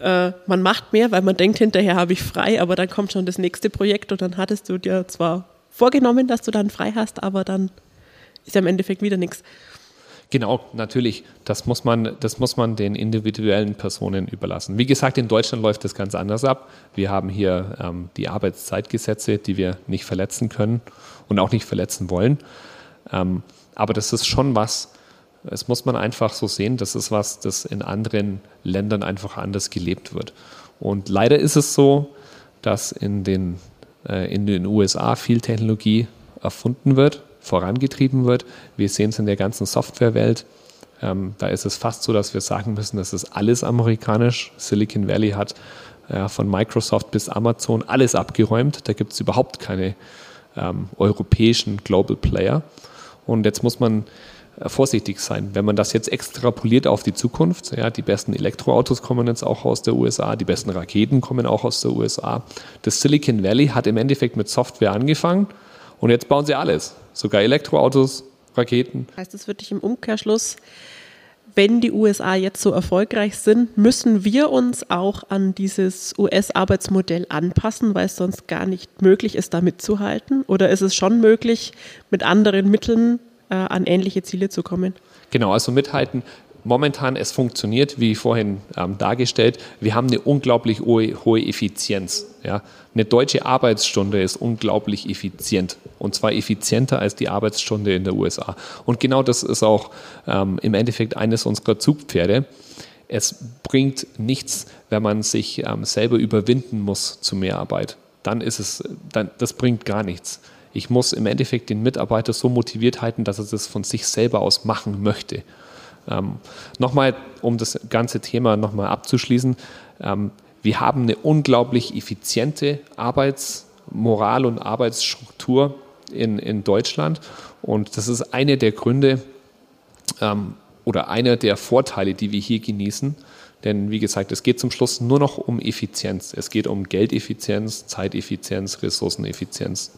äh, man macht mehr, weil man denkt, hinterher habe ich frei, aber dann kommt schon das nächste Projekt und dann hattest du dir zwar vorgenommen, dass du dann frei hast, aber dann ist ja im Endeffekt wieder nichts. Genau, natürlich. Das muss, man, das muss man den individuellen Personen überlassen. Wie gesagt, in Deutschland läuft das ganz anders ab. Wir haben hier ähm, die Arbeitszeitgesetze, die wir nicht verletzen können und auch nicht verletzen wollen. Ähm, aber das ist schon was, das muss man einfach so sehen, das ist was, das in anderen Ländern einfach anders gelebt wird. Und leider ist es so, dass in den, äh, in den USA viel Technologie erfunden wird vorangetrieben wird. Wir sehen es in der ganzen Softwarewelt. Ähm, da ist es fast so, dass wir sagen müssen, das ist alles amerikanisch. Silicon Valley hat ja, von Microsoft bis Amazon alles abgeräumt. Da gibt es überhaupt keine ähm, europäischen Global Player. Und jetzt muss man äh, vorsichtig sein. Wenn man das jetzt extrapoliert auf die Zukunft, ja, die besten Elektroautos kommen jetzt auch aus der USA, die besten Raketen kommen auch aus der USA. Das Silicon Valley hat im Endeffekt mit Software angefangen und jetzt bauen sie alles sogar Elektroautos, Raketen. Heißt das wirklich im Umkehrschluss, wenn die USA jetzt so erfolgreich sind, müssen wir uns auch an dieses US-Arbeitsmodell anpassen, weil es sonst gar nicht möglich ist, da mitzuhalten? Oder ist es schon möglich, mit anderen Mitteln äh, an ähnliche Ziele zu kommen? Genau, also mithalten momentan, es funktioniert, wie vorhin ähm, dargestellt. Wir haben eine unglaublich hohe, hohe Effizienz. Ja. Eine deutsche Arbeitsstunde ist unglaublich effizient und zwar effizienter als die Arbeitsstunde in der USA. Und genau das ist auch ähm, im Endeffekt eines unserer Zugpferde. Es bringt nichts, wenn man sich ähm, selber überwinden muss zu mehr Arbeit. Dann ist es, dann, das bringt gar nichts. Ich muss im Endeffekt den Mitarbeiter so motiviert halten, dass er das von sich selber aus machen möchte. Ähm, nochmal, um das ganze Thema nochmal abzuschließen, ähm, wir haben eine unglaublich effiziente Arbeitsmoral und Arbeitsstruktur in, in Deutschland und das ist einer der Gründe ähm, oder einer der Vorteile, die wir hier genießen. Denn wie gesagt, es geht zum Schluss nur noch um Effizienz. Es geht um Geldeffizienz, Zeiteffizienz, Ressourceneffizienz.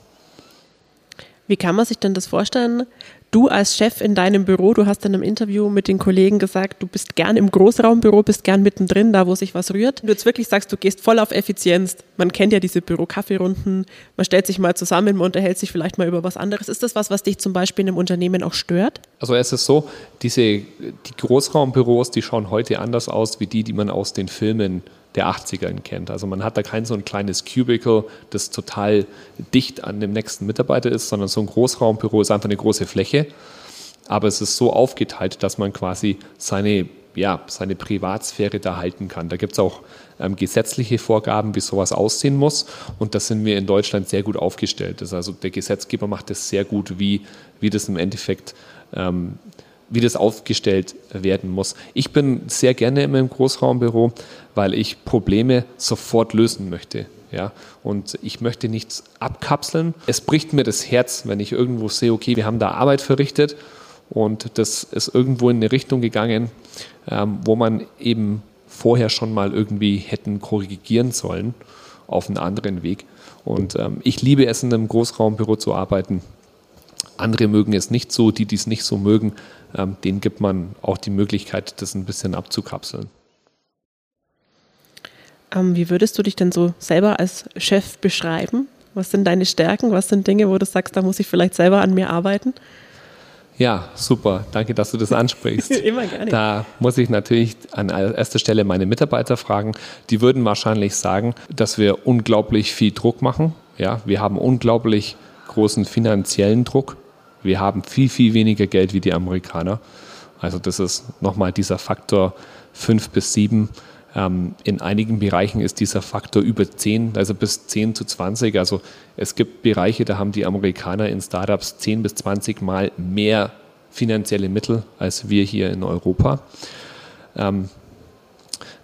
Wie kann man sich denn das vorstellen? Du als Chef in deinem Büro, du hast in einem Interview mit den Kollegen gesagt, du bist gern im Großraumbüro, bist gern mittendrin, da wo sich was rührt. Du jetzt wirklich sagst, du gehst voll auf Effizienz. Man kennt ja diese Büro-Kaffeerunden, man stellt sich mal zusammen, man unterhält sich vielleicht mal über was anderes. Ist das was, was dich zum Beispiel in einem Unternehmen auch stört? Also es ist so, diese, die Großraumbüros, die schauen heute anders aus wie die, die man aus den Filmen der 80er kennt. Also man hat da kein so ein kleines Cubicle, das total dicht an dem nächsten Mitarbeiter ist, sondern so ein Großraumbüro ist einfach eine große Fläche. aber es ist so aufgeteilt, dass man quasi seine, ja, seine Privatsphäre da halten kann. Da gibt es auch ähm, gesetzliche Vorgaben, wie sowas aussehen muss. Und da sind wir in Deutschland sehr gut aufgestellt. Das also der Gesetzgeber macht es sehr gut, wie, wie das im Endeffekt ähm, wie das aufgestellt werden muss. Ich bin sehr gerne in meinem Großraumbüro, weil ich Probleme sofort lösen möchte. Ja, und ich möchte nichts abkapseln. Es bricht mir das Herz, wenn ich irgendwo sehe, okay, wir haben da Arbeit verrichtet und das ist irgendwo in eine Richtung gegangen, ähm, wo man eben vorher schon mal irgendwie hätten korrigieren sollen auf einen anderen Weg. Und ähm, ich liebe es, in einem Großraumbüro zu arbeiten. Andere mögen es nicht so, die, die es nicht so mögen, ähm, denen gibt man auch die Möglichkeit, das ein bisschen abzukapseln. Ähm, wie würdest du dich denn so selber als Chef beschreiben? Was sind deine Stärken? Was sind Dinge, wo du sagst, da muss ich vielleicht selber an mir arbeiten? Ja, super. Danke, dass du das ansprichst. Immer gerne. Da muss ich natürlich an erster Stelle meine Mitarbeiter fragen. Die würden wahrscheinlich sagen, dass wir unglaublich viel Druck machen. Ja, wir haben unglaublich großen finanziellen Druck. Wir haben viel, viel weniger Geld wie die Amerikaner. Also das ist nochmal dieser Faktor fünf bis sieben. Ähm, in einigen Bereichen ist dieser Faktor über 10, also bis 10 zu 20. Also es gibt Bereiche, da haben die Amerikaner in Startups 10 bis 20 Mal mehr finanzielle Mittel als wir hier in Europa. Ähm,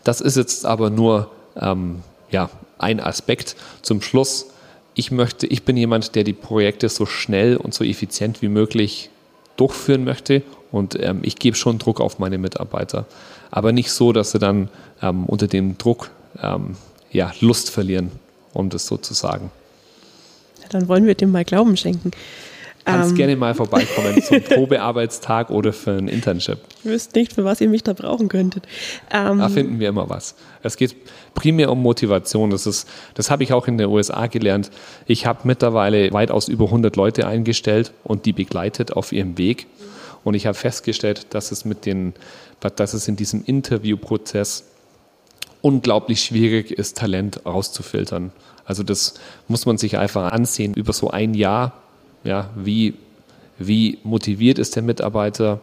das ist jetzt aber nur ähm, ja, ein Aspekt. Zum Schluss, ich möchte, ich bin jemand, der die Projekte so schnell und so effizient wie möglich durchführen möchte und ähm, ich gebe schon Druck auf meine Mitarbeiter. Aber nicht so, dass sie dann ähm, unter dem Druck ähm, ja, Lust verlieren, um das so zu sagen. Dann wollen wir dem mal Glauben schenken. Kannst ähm, gerne mal vorbeikommen zum Probearbeitstag oder für ein Internship. Ich wüsste nicht, für was ihr mich da brauchen könntet. Ähm, da finden wir immer was. Es geht primär um Motivation. Das, ist, das habe ich auch in den USA gelernt. Ich habe mittlerweile weitaus über 100 Leute eingestellt und die begleitet auf ihrem Weg. Und ich habe festgestellt, dass es, mit den, dass es in diesem Interviewprozess unglaublich schwierig ist, Talent rauszufiltern. Also das muss man sich einfach ansehen über so ein Jahr. Ja, wie, wie motiviert ist der Mitarbeiter?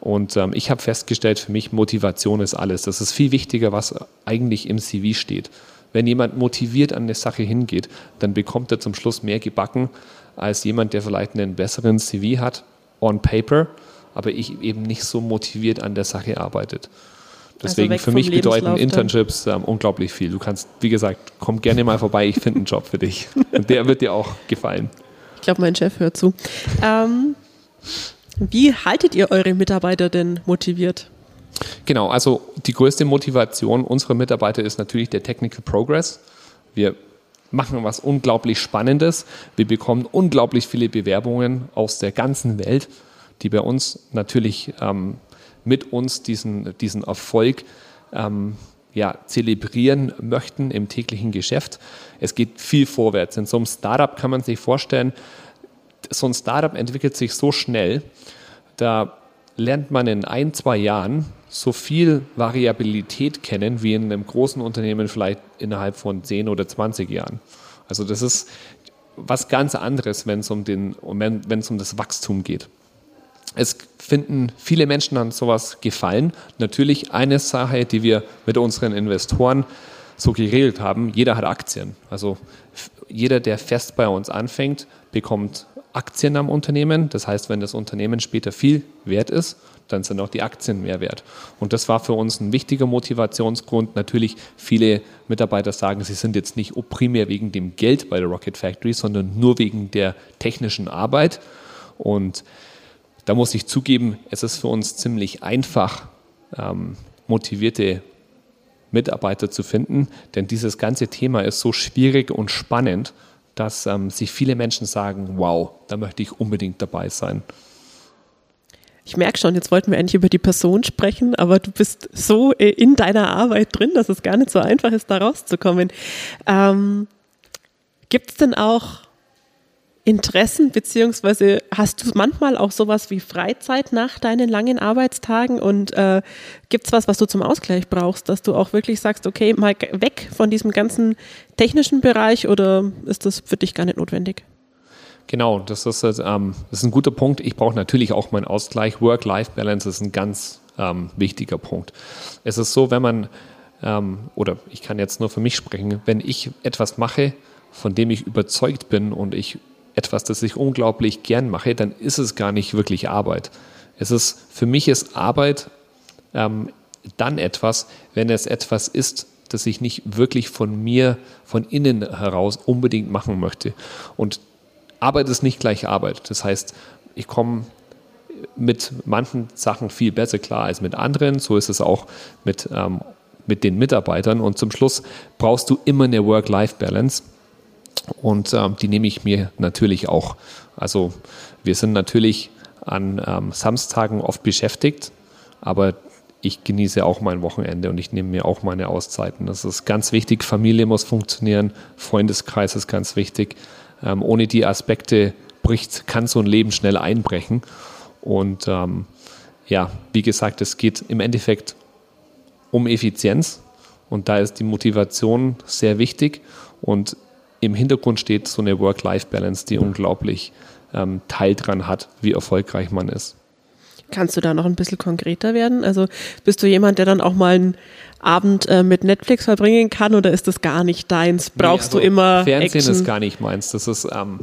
Und ähm, ich habe festgestellt, für mich Motivation ist alles. Das ist viel wichtiger, was eigentlich im CV steht. Wenn jemand motiviert an eine Sache hingeht, dann bekommt er zum Schluss mehr gebacken als jemand, der vielleicht einen besseren CV hat, on paper, aber ich eben nicht so motiviert an der Sache arbeitet. Also Deswegen also für mich bedeuten Internships ähm, unglaublich viel. Du kannst, wie gesagt, komm gerne mal vorbei, ich finde einen Job für dich. Und der wird dir auch gefallen. Ich glaube, mein Chef hört zu. Ähm, wie haltet ihr eure Mitarbeiter denn motiviert? Genau, also die größte Motivation unserer Mitarbeiter ist natürlich der Technical Progress. Wir machen was unglaublich Spannendes. Wir bekommen unglaublich viele Bewerbungen aus der ganzen Welt die bei uns natürlich ähm, mit uns diesen, diesen Erfolg ähm, ja, zelebrieren möchten im täglichen Geschäft. Es geht viel vorwärts. In so einem Startup kann man sich vorstellen, so ein Startup entwickelt sich so schnell, da lernt man in ein, zwei Jahren so viel Variabilität kennen wie in einem großen Unternehmen vielleicht innerhalb von 10 oder 20 Jahren. Also das ist was ganz anderes, wenn es um, wenn es um das Wachstum geht. Es finden viele Menschen an sowas gefallen. Natürlich eine Sache, die wir mit unseren Investoren so geregelt haben, jeder hat Aktien. Also jeder, der fest bei uns anfängt, bekommt Aktien am Unternehmen. Das heißt, wenn das Unternehmen später viel wert ist, dann sind auch die Aktien mehr wert. Und das war für uns ein wichtiger Motivationsgrund. Natürlich, viele Mitarbeiter sagen, sie sind jetzt nicht primär wegen dem Geld bei der Rocket Factory, sondern nur wegen der technischen Arbeit. Und da muss ich zugeben, es ist für uns ziemlich einfach, ähm, motivierte Mitarbeiter zu finden, denn dieses ganze Thema ist so schwierig und spannend, dass ähm, sich viele Menschen sagen, wow, da möchte ich unbedingt dabei sein. Ich merke schon, jetzt wollten wir eigentlich über die Person sprechen, aber du bist so äh, in deiner Arbeit drin, dass es gar nicht so einfach ist, da rauszukommen. Ähm, Gibt es denn auch Interessen, beziehungsweise hast du manchmal auch sowas wie Freizeit nach deinen langen Arbeitstagen und äh, gibt es was, was du zum Ausgleich brauchst, dass du auch wirklich sagst, okay, mal weg von diesem ganzen technischen Bereich oder ist das für dich gar nicht notwendig? Genau, das ist, ähm, das ist ein guter Punkt. Ich brauche natürlich auch meinen Ausgleich. Work-Life-Balance ist ein ganz ähm, wichtiger Punkt. Es ist so, wenn man, ähm, oder ich kann jetzt nur für mich sprechen, wenn ich etwas mache, von dem ich überzeugt bin und ich etwas, das ich unglaublich gern mache, dann ist es gar nicht wirklich Arbeit. Es ist, für mich ist Arbeit ähm, dann etwas, wenn es etwas ist, das ich nicht wirklich von mir, von innen heraus unbedingt machen möchte. Und Arbeit ist nicht gleich Arbeit. Das heißt, ich komme mit manchen Sachen viel besser klar als mit anderen. So ist es auch mit, ähm, mit den Mitarbeitern. Und zum Schluss brauchst du immer eine Work-Life-Balance. Und ähm, die nehme ich mir natürlich auch. Also wir sind natürlich an ähm, Samstagen oft beschäftigt, aber ich genieße auch mein Wochenende und ich nehme mir auch meine Auszeiten. Das ist ganz wichtig. Familie muss funktionieren, Freundeskreis ist ganz wichtig. Ähm, ohne die Aspekte bricht, kann so ein Leben schnell einbrechen. Und ähm, ja, wie gesagt, es geht im Endeffekt um Effizienz und da ist die Motivation sehr wichtig und im Hintergrund steht so eine Work-Life-Balance, die unglaublich ähm, Teil dran hat, wie erfolgreich man ist. Kannst du da noch ein bisschen konkreter werden? Also bist du jemand, der dann auch mal einen Abend äh, mit Netflix verbringen kann oder ist das gar nicht deins? Brauchst nee, also du immer Fernsehen Action? ist gar nicht meins. Das ist, ähm,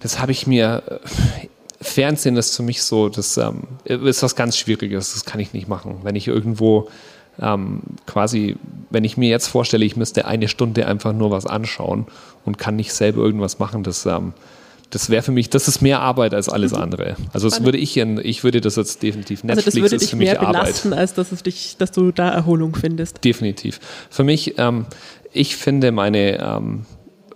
das habe ich mir. Äh, Fernsehen ist für mich so, das ähm, ist was ganz Schwieriges. Das kann ich nicht machen. Wenn ich irgendwo ähm, quasi, wenn ich mir jetzt vorstelle, ich müsste eine Stunde einfach nur was anschauen und kann nicht selber irgendwas machen, das ähm, das wäre für mich, das ist mehr Arbeit als alles andere. Also das würde ich, ich würde das jetzt definitiv Netflix also das würde dich für mich mehr belasten, als dass es dich, dass du da Erholung findest. Definitiv. Für mich, ähm, ich finde meine, ähm,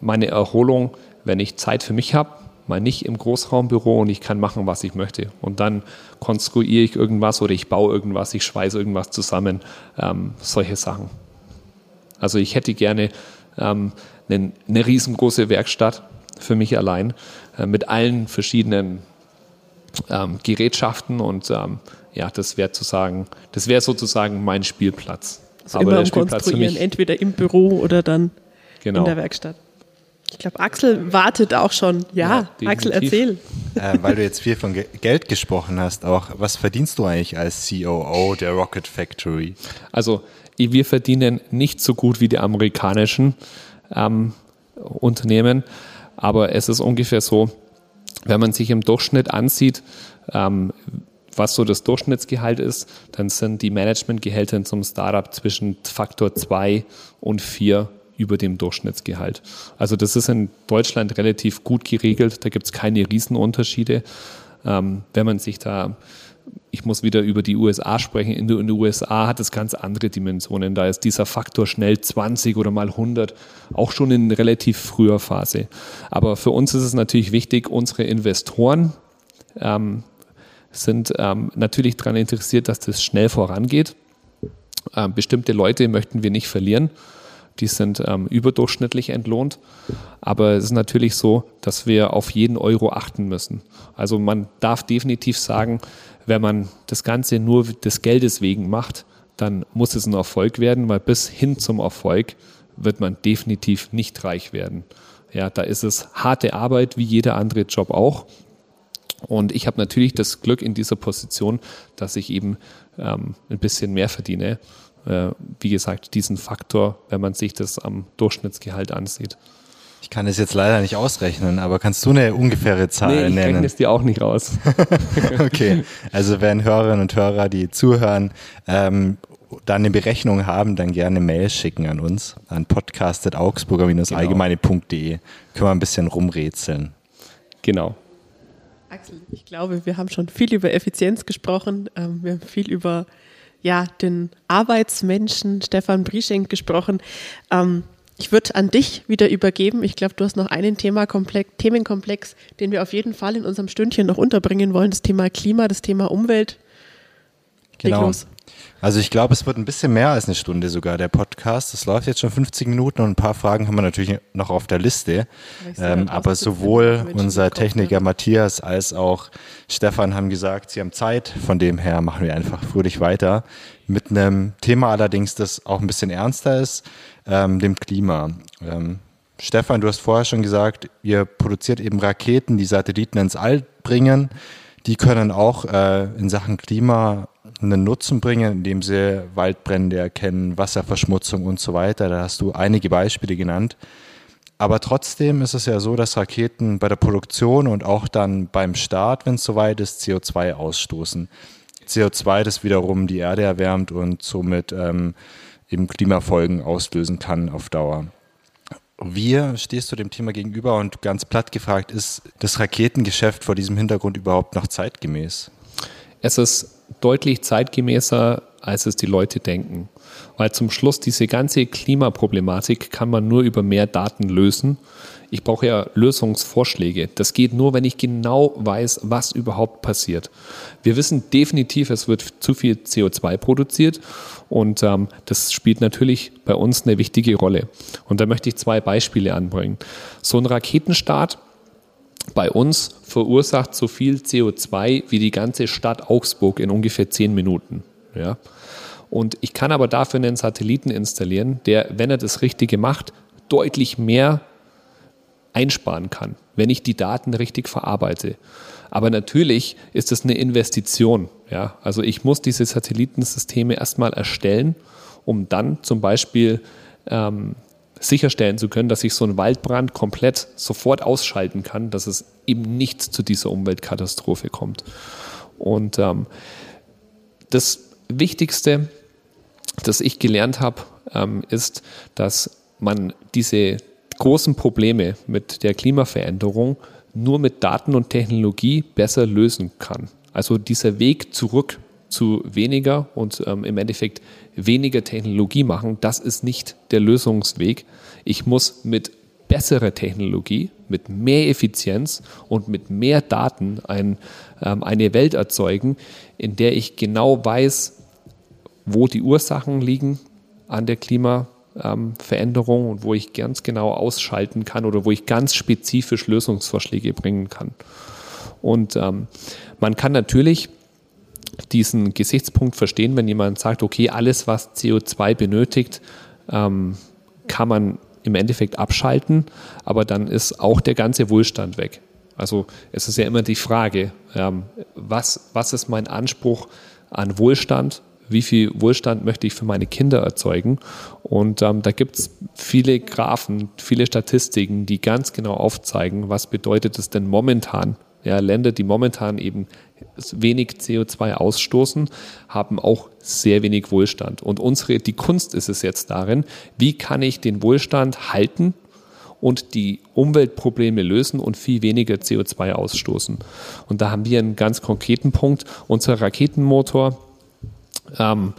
meine Erholung, wenn ich Zeit für mich habe, mal nicht im Großraumbüro und ich kann machen, was ich möchte. Und dann konstruiere ich irgendwas oder ich baue irgendwas, ich schweiße irgendwas zusammen, ähm, solche Sachen. Also ich hätte gerne ähm, eine, eine riesengroße Werkstatt für mich allein äh, mit allen verschiedenen ähm, Gerätschaften und ähm, ja, das wäre zu sagen, das wäre sozusagen mein Spielplatz. Also Aber immer der Spielplatz Konstruieren, für mich, entweder im Büro oder dann genau. in der Werkstatt. Ich glaube, Axel wartet auch schon. Ja, ja Axel, erzähl. Äh, weil du jetzt viel von Ge Geld gesprochen hast, auch was verdienst du eigentlich als COO der Rocket Factory? Also, wir verdienen nicht so gut wie die amerikanischen ähm, Unternehmen. Aber es ist ungefähr so, wenn man sich im Durchschnitt ansieht, ähm, was so das Durchschnittsgehalt ist, dann sind die Managementgehälter zum Startup zwischen Faktor 2 und 4 über dem Durchschnittsgehalt. Also das ist in Deutschland relativ gut geregelt, da gibt es keine Riesenunterschiede. Ähm, wenn man sich da ich muss wieder über die USA sprechen. In den USA hat es ganz andere Dimensionen. Da ist dieser Faktor schnell 20 oder mal 100 auch schon in relativ früher Phase. Aber für uns ist es natürlich wichtig, unsere Investoren ähm, sind ähm, natürlich daran interessiert, dass das schnell vorangeht. Ähm, bestimmte Leute möchten wir nicht verlieren. Die sind ähm, überdurchschnittlich entlohnt. Aber es ist natürlich so, dass wir auf jeden Euro achten müssen. Also man darf definitiv sagen, wenn man das Ganze nur des Geldes wegen macht, dann muss es ein Erfolg werden, weil bis hin zum Erfolg wird man definitiv nicht reich werden. Ja, da ist es harte Arbeit, wie jeder andere Job auch. Und ich habe natürlich das Glück in dieser Position, dass ich eben ähm, ein bisschen mehr verdiene. Äh, wie gesagt, diesen Faktor, wenn man sich das am Durchschnittsgehalt ansieht. Ich kann es jetzt leider nicht ausrechnen, aber kannst du eine ungefähre Zahl nee, ich nennen? Ich rechne es dir auch nicht raus. okay, also wenn Hörerinnen und Hörer, die zuhören, ähm, dann eine Berechnung haben, dann gerne Mail schicken an uns, an podcast.augsburger-allgemeine.de. Genau. Können wir ein bisschen rumrätseln. Genau. Axel, ich glaube, wir haben schon viel über Effizienz gesprochen. Ähm, wir haben viel über ja, den Arbeitsmenschen Stefan Brieschenk gesprochen. Ähm, ich würde an dich wieder übergeben. Ich glaube, du hast noch einen Thema Themenkomplex, den wir auf jeden Fall in unserem Stündchen noch unterbringen wollen. Das Thema Klima, das Thema Umwelt. Genau. Also ich glaube, es wird ein bisschen mehr als eine Stunde sogar, der Podcast. Es läuft jetzt schon 50 Minuten und ein paar Fragen haben wir natürlich noch auf der Liste. Ähm, aber sowohl unser Techniker Matthias als auch Stefan haben gesagt, sie haben Zeit. Von dem her machen wir einfach fröhlich weiter. Mit einem Thema allerdings, das auch ein bisschen ernster ist, ähm, dem Klima. Ähm, Stefan, du hast vorher schon gesagt, ihr produziert eben Raketen, die Satelliten ins All bringen. Die können auch äh, in Sachen Klima einen Nutzen bringen, indem sie Waldbrände erkennen, Wasserverschmutzung und so weiter. Da hast du einige Beispiele genannt. Aber trotzdem ist es ja so, dass Raketen bei der Produktion und auch dann beim Start, wenn es soweit ist, CO2 ausstoßen. CO2, das wiederum die Erde erwärmt und somit ähm, eben Klimafolgen auslösen kann auf Dauer. Wie stehst du dem Thema gegenüber und ganz platt gefragt, ist das Raketengeschäft vor diesem Hintergrund überhaupt noch zeitgemäß? Es ist deutlich zeitgemäßer, als es die Leute denken. Weil zum Schluss diese ganze Klimaproblematik kann man nur über mehr Daten lösen. Ich brauche ja Lösungsvorschläge. Das geht nur, wenn ich genau weiß, was überhaupt passiert. Wir wissen definitiv, es wird zu viel CO2 produziert und ähm, das spielt natürlich bei uns eine wichtige Rolle. Und da möchte ich zwei Beispiele anbringen. So ein Raketenstart bei uns verursacht so viel CO2 wie die ganze Stadt Augsburg in ungefähr zehn Minuten. Ja. Und ich kann aber dafür einen Satelliten installieren, der, wenn er das Richtige macht, deutlich mehr einsparen kann, wenn ich die Daten richtig verarbeite. Aber natürlich ist es eine Investition. Ja? Also ich muss diese Satellitensysteme erstmal erstellen, um dann zum Beispiel ähm, sicherstellen zu können, dass ich so einen Waldbrand komplett sofort ausschalten kann, dass es eben nicht zu dieser Umweltkatastrophe kommt. Und ähm, das Wichtigste, das ich gelernt habe, ähm, ist, dass man diese großen Probleme mit der Klimaveränderung nur mit Daten und Technologie besser lösen kann. Also dieser Weg zurück zu weniger und ähm, im Endeffekt weniger Technologie machen, das ist nicht der Lösungsweg. Ich muss mit besserer Technologie, mit mehr Effizienz und mit mehr Daten ein, ähm, eine Welt erzeugen, in der ich genau weiß, wo die Ursachen liegen an der Klimaveränderung ähm, und wo ich ganz genau ausschalten kann oder wo ich ganz spezifisch Lösungsvorschläge bringen kann. Und ähm, man kann natürlich diesen Gesichtspunkt verstehen, wenn jemand sagt, okay, alles, was CO2 benötigt, ähm, kann man im Endeffekt abschalten, aber dann ist auch der ganze Wohlstand weg. Also es ist ja immer die Frage, ähm, was, was ist mein Anspruch an Wohlstand? Wie viel Wohlstand möchte ich für meine Kinder erzeugen? Und ähm, da gibt es viele Graphen, viele Statistiken, die ganz genau aufzeigen, was bedeutet es denn momentan ja, Länder, die momentan eben wenig CO2 ausstoßen, haben auch sehr wenig Wohlstand. Und unsere, die Kunst ist es jetzt darin, wie kann ich den Wohlstand halten und die Umweltprobleme lösen und viel weniger CO2 ausstoßen. Und da haben wir einen ganz konkreten Punkt. Unser Raketenmotor ähm,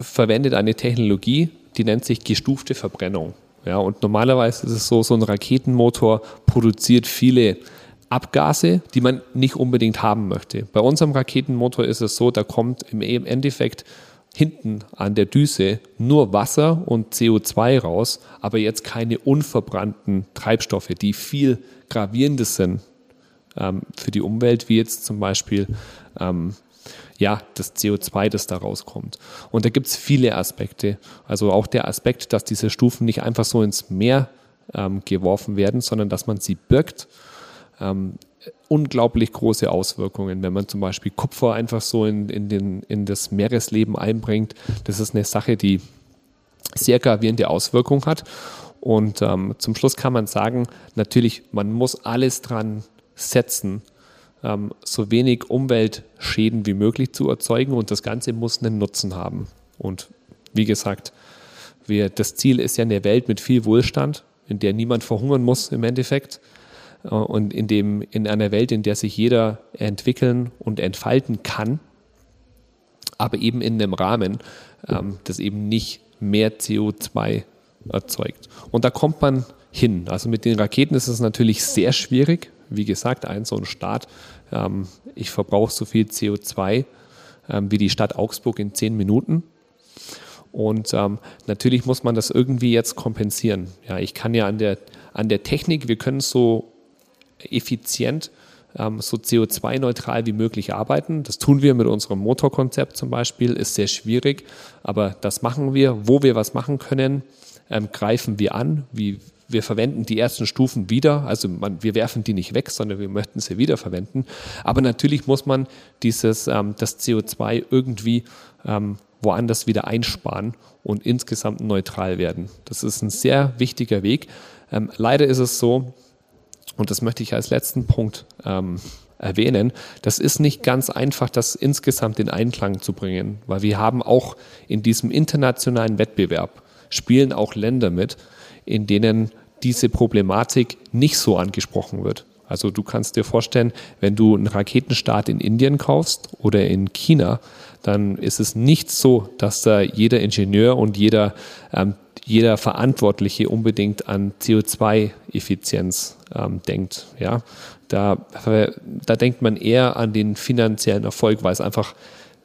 verwendet eine Technologie, die nennt sich gestufte Verbrennung. Ja, und normalerweise ist es so, so ein Raketenmotor produziert viele Abgase, die man nicht unbedingt haben möchte. Bei unserem Raketenmotor ist es so, da kommt im Endeffekt hinten an der Düse nur Wasser und CO2 raus, aber jetzt keine unverbrannten Treibstoffe, die viel gravierender sind ähm, für die Umwelt, wie jetzt zum Beispiel ähm, ja, das CO2, das da rauskommt. Und da gibt es viele Aspekte. Also auch der Aspekt, dass diese Stufen nicht einfach so ins Meer ähm, geworfen werden, sondern dass man sie birgt ähm, unglaublich große Auswirkungen, wenn man zum Beispiel Kupfer einfach so in, in, den, in das Meeresleben einbringt. Das ist eine Sache, die sehr gravierende Auswirkungen hat. Und ähm, zum Schluss kann man sagen, natürlich, man muss alles dran setzen, ähm, so wenig Umweltschäden wie möglich zu erzeugen und das Ganze muss einen Nutzen haben. Und wie gesagt, wir, das Ziel ist ja eine Welt mit viel Wohlstand, in der niemand verhungern muss im Endeffekt. Äh, und in, dem, in einer Welt, in der sich jeder entwickeln und entfalten kann, aber eben in einem Rahmen, ähm, das eben nicht mehr CO2 erzeugt. Und da kommt man hin. Also mit den Raketen ist es natürlich sehr schwierig. Wie gesagt, ein so ein Start, ähm, ich verbrauche so viel CO2 ähm, wie die Stadt Augsburg in zehn Minuten. Und ähm, natürlich muss man das irgendwie jetzt kompensieren. Ja, ich kann ja an der, an der Technik, wir können so effizient, ähm, so CO2-neutral wie möglich arbeiten. Das tun wir mit unserem Motorkonzept zum Beispiel, ist sehr schwierig, aber das machen wir. Wo wir was machen können, ähm, greifen wir an, wie wir verwenden die ersten Stufen wieder, also man, wir werfen die nicht weg, sondern wir möchten sie wiederverwenden. Aber natürlich muss man dieses, ähm, das CO2 irgendwie ähm, woanders wieder einsparen und insgesamt neutral werden. Das ist ein sehr wichtiger Weg. Ähm, leider ist es so, und das möchte ich als letzten Punkt ähm, erwähnen, das ist nicht ganz einfach, das insgesamt in Einklang zu bringen, weil wir haben auch in diesem internationalen Wettbewerb spielen auch Länder mit, in denen diese Problematik nicht so angesprochen wird. Also du kannst dir vorstellen, wenn du einen Raketenstart in Indien kaufst oder in China, dann ist es nicht so, dass da jeder Ingenieur und jeder, ähm, jeder Verantwortliche unbedingt an CO2-Effizienz ähm, denkt. Ja? Da, da denkt man eher an den finanziellen Erfolg, weil es einfach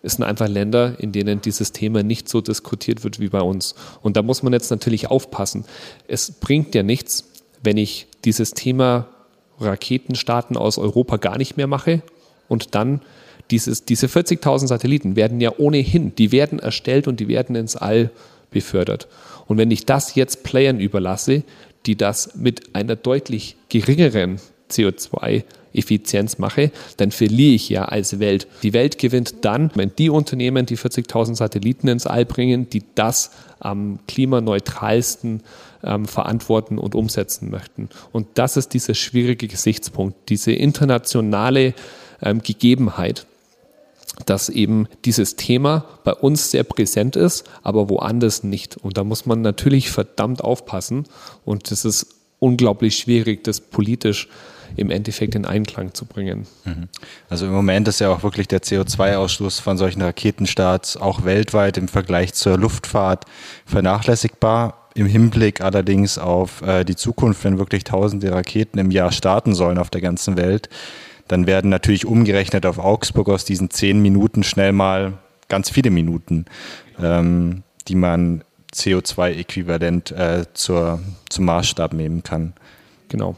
es sind einfach Länder, in denen dieses Thema nicht so diskutiert wird wie bei uns. Und da muss man jetzt natürlich aufpassen. Es bringt ja nichts, wenn ich dieses Thema Raketenstarten aus Europa gar nicht mehr mache und dann dieses, diese 40.000 Satelliten werden ja ohnehin, die werden erstellt und die werden ins All befördert. Und wenn ich das jetzt Playern überlasse, die das mit einer deutlich geringeren CO2 Effizienz mache, dann verliere ich ja als Welt. Die Welt gewinnt dann, wenn die Unternehmen, die 40.000 Satelliten ins All bringen, die das am klimaneutralsten ähm, verantworten und umsetzen möchten. Und das ist dieser schwierige Gesichtspunkt, diese internationale ähm, Gegebenheit dass eben dieses Thema bei uns sehr präsent ist, aber woanders nicht. Und da muss man natürlich verdammt aufpassen. Und es ist unglaublich schwierig, das politisch im Endeffekt in Einklang zu bringen. Mhm. Also im Moment ist ja auch wirklich der CO2-Ausstoß von solchen Raketenstarts auch weltweit im Vergleich zur Luftfahrt vernachlässigbar. Im Hinblick allerdings auf äh, die Zukunft, wenn wirklich tausende Raketen im Jahr starten sollen auf der ganzen Welt, dann werden natürlich umgerechnet auf Augsburg aus diesen zehn Minuten schnell mal ganz viele Minuten, ähm, die man CO2-äquivalent äh, zum Maßstab nehmen kann. Genau.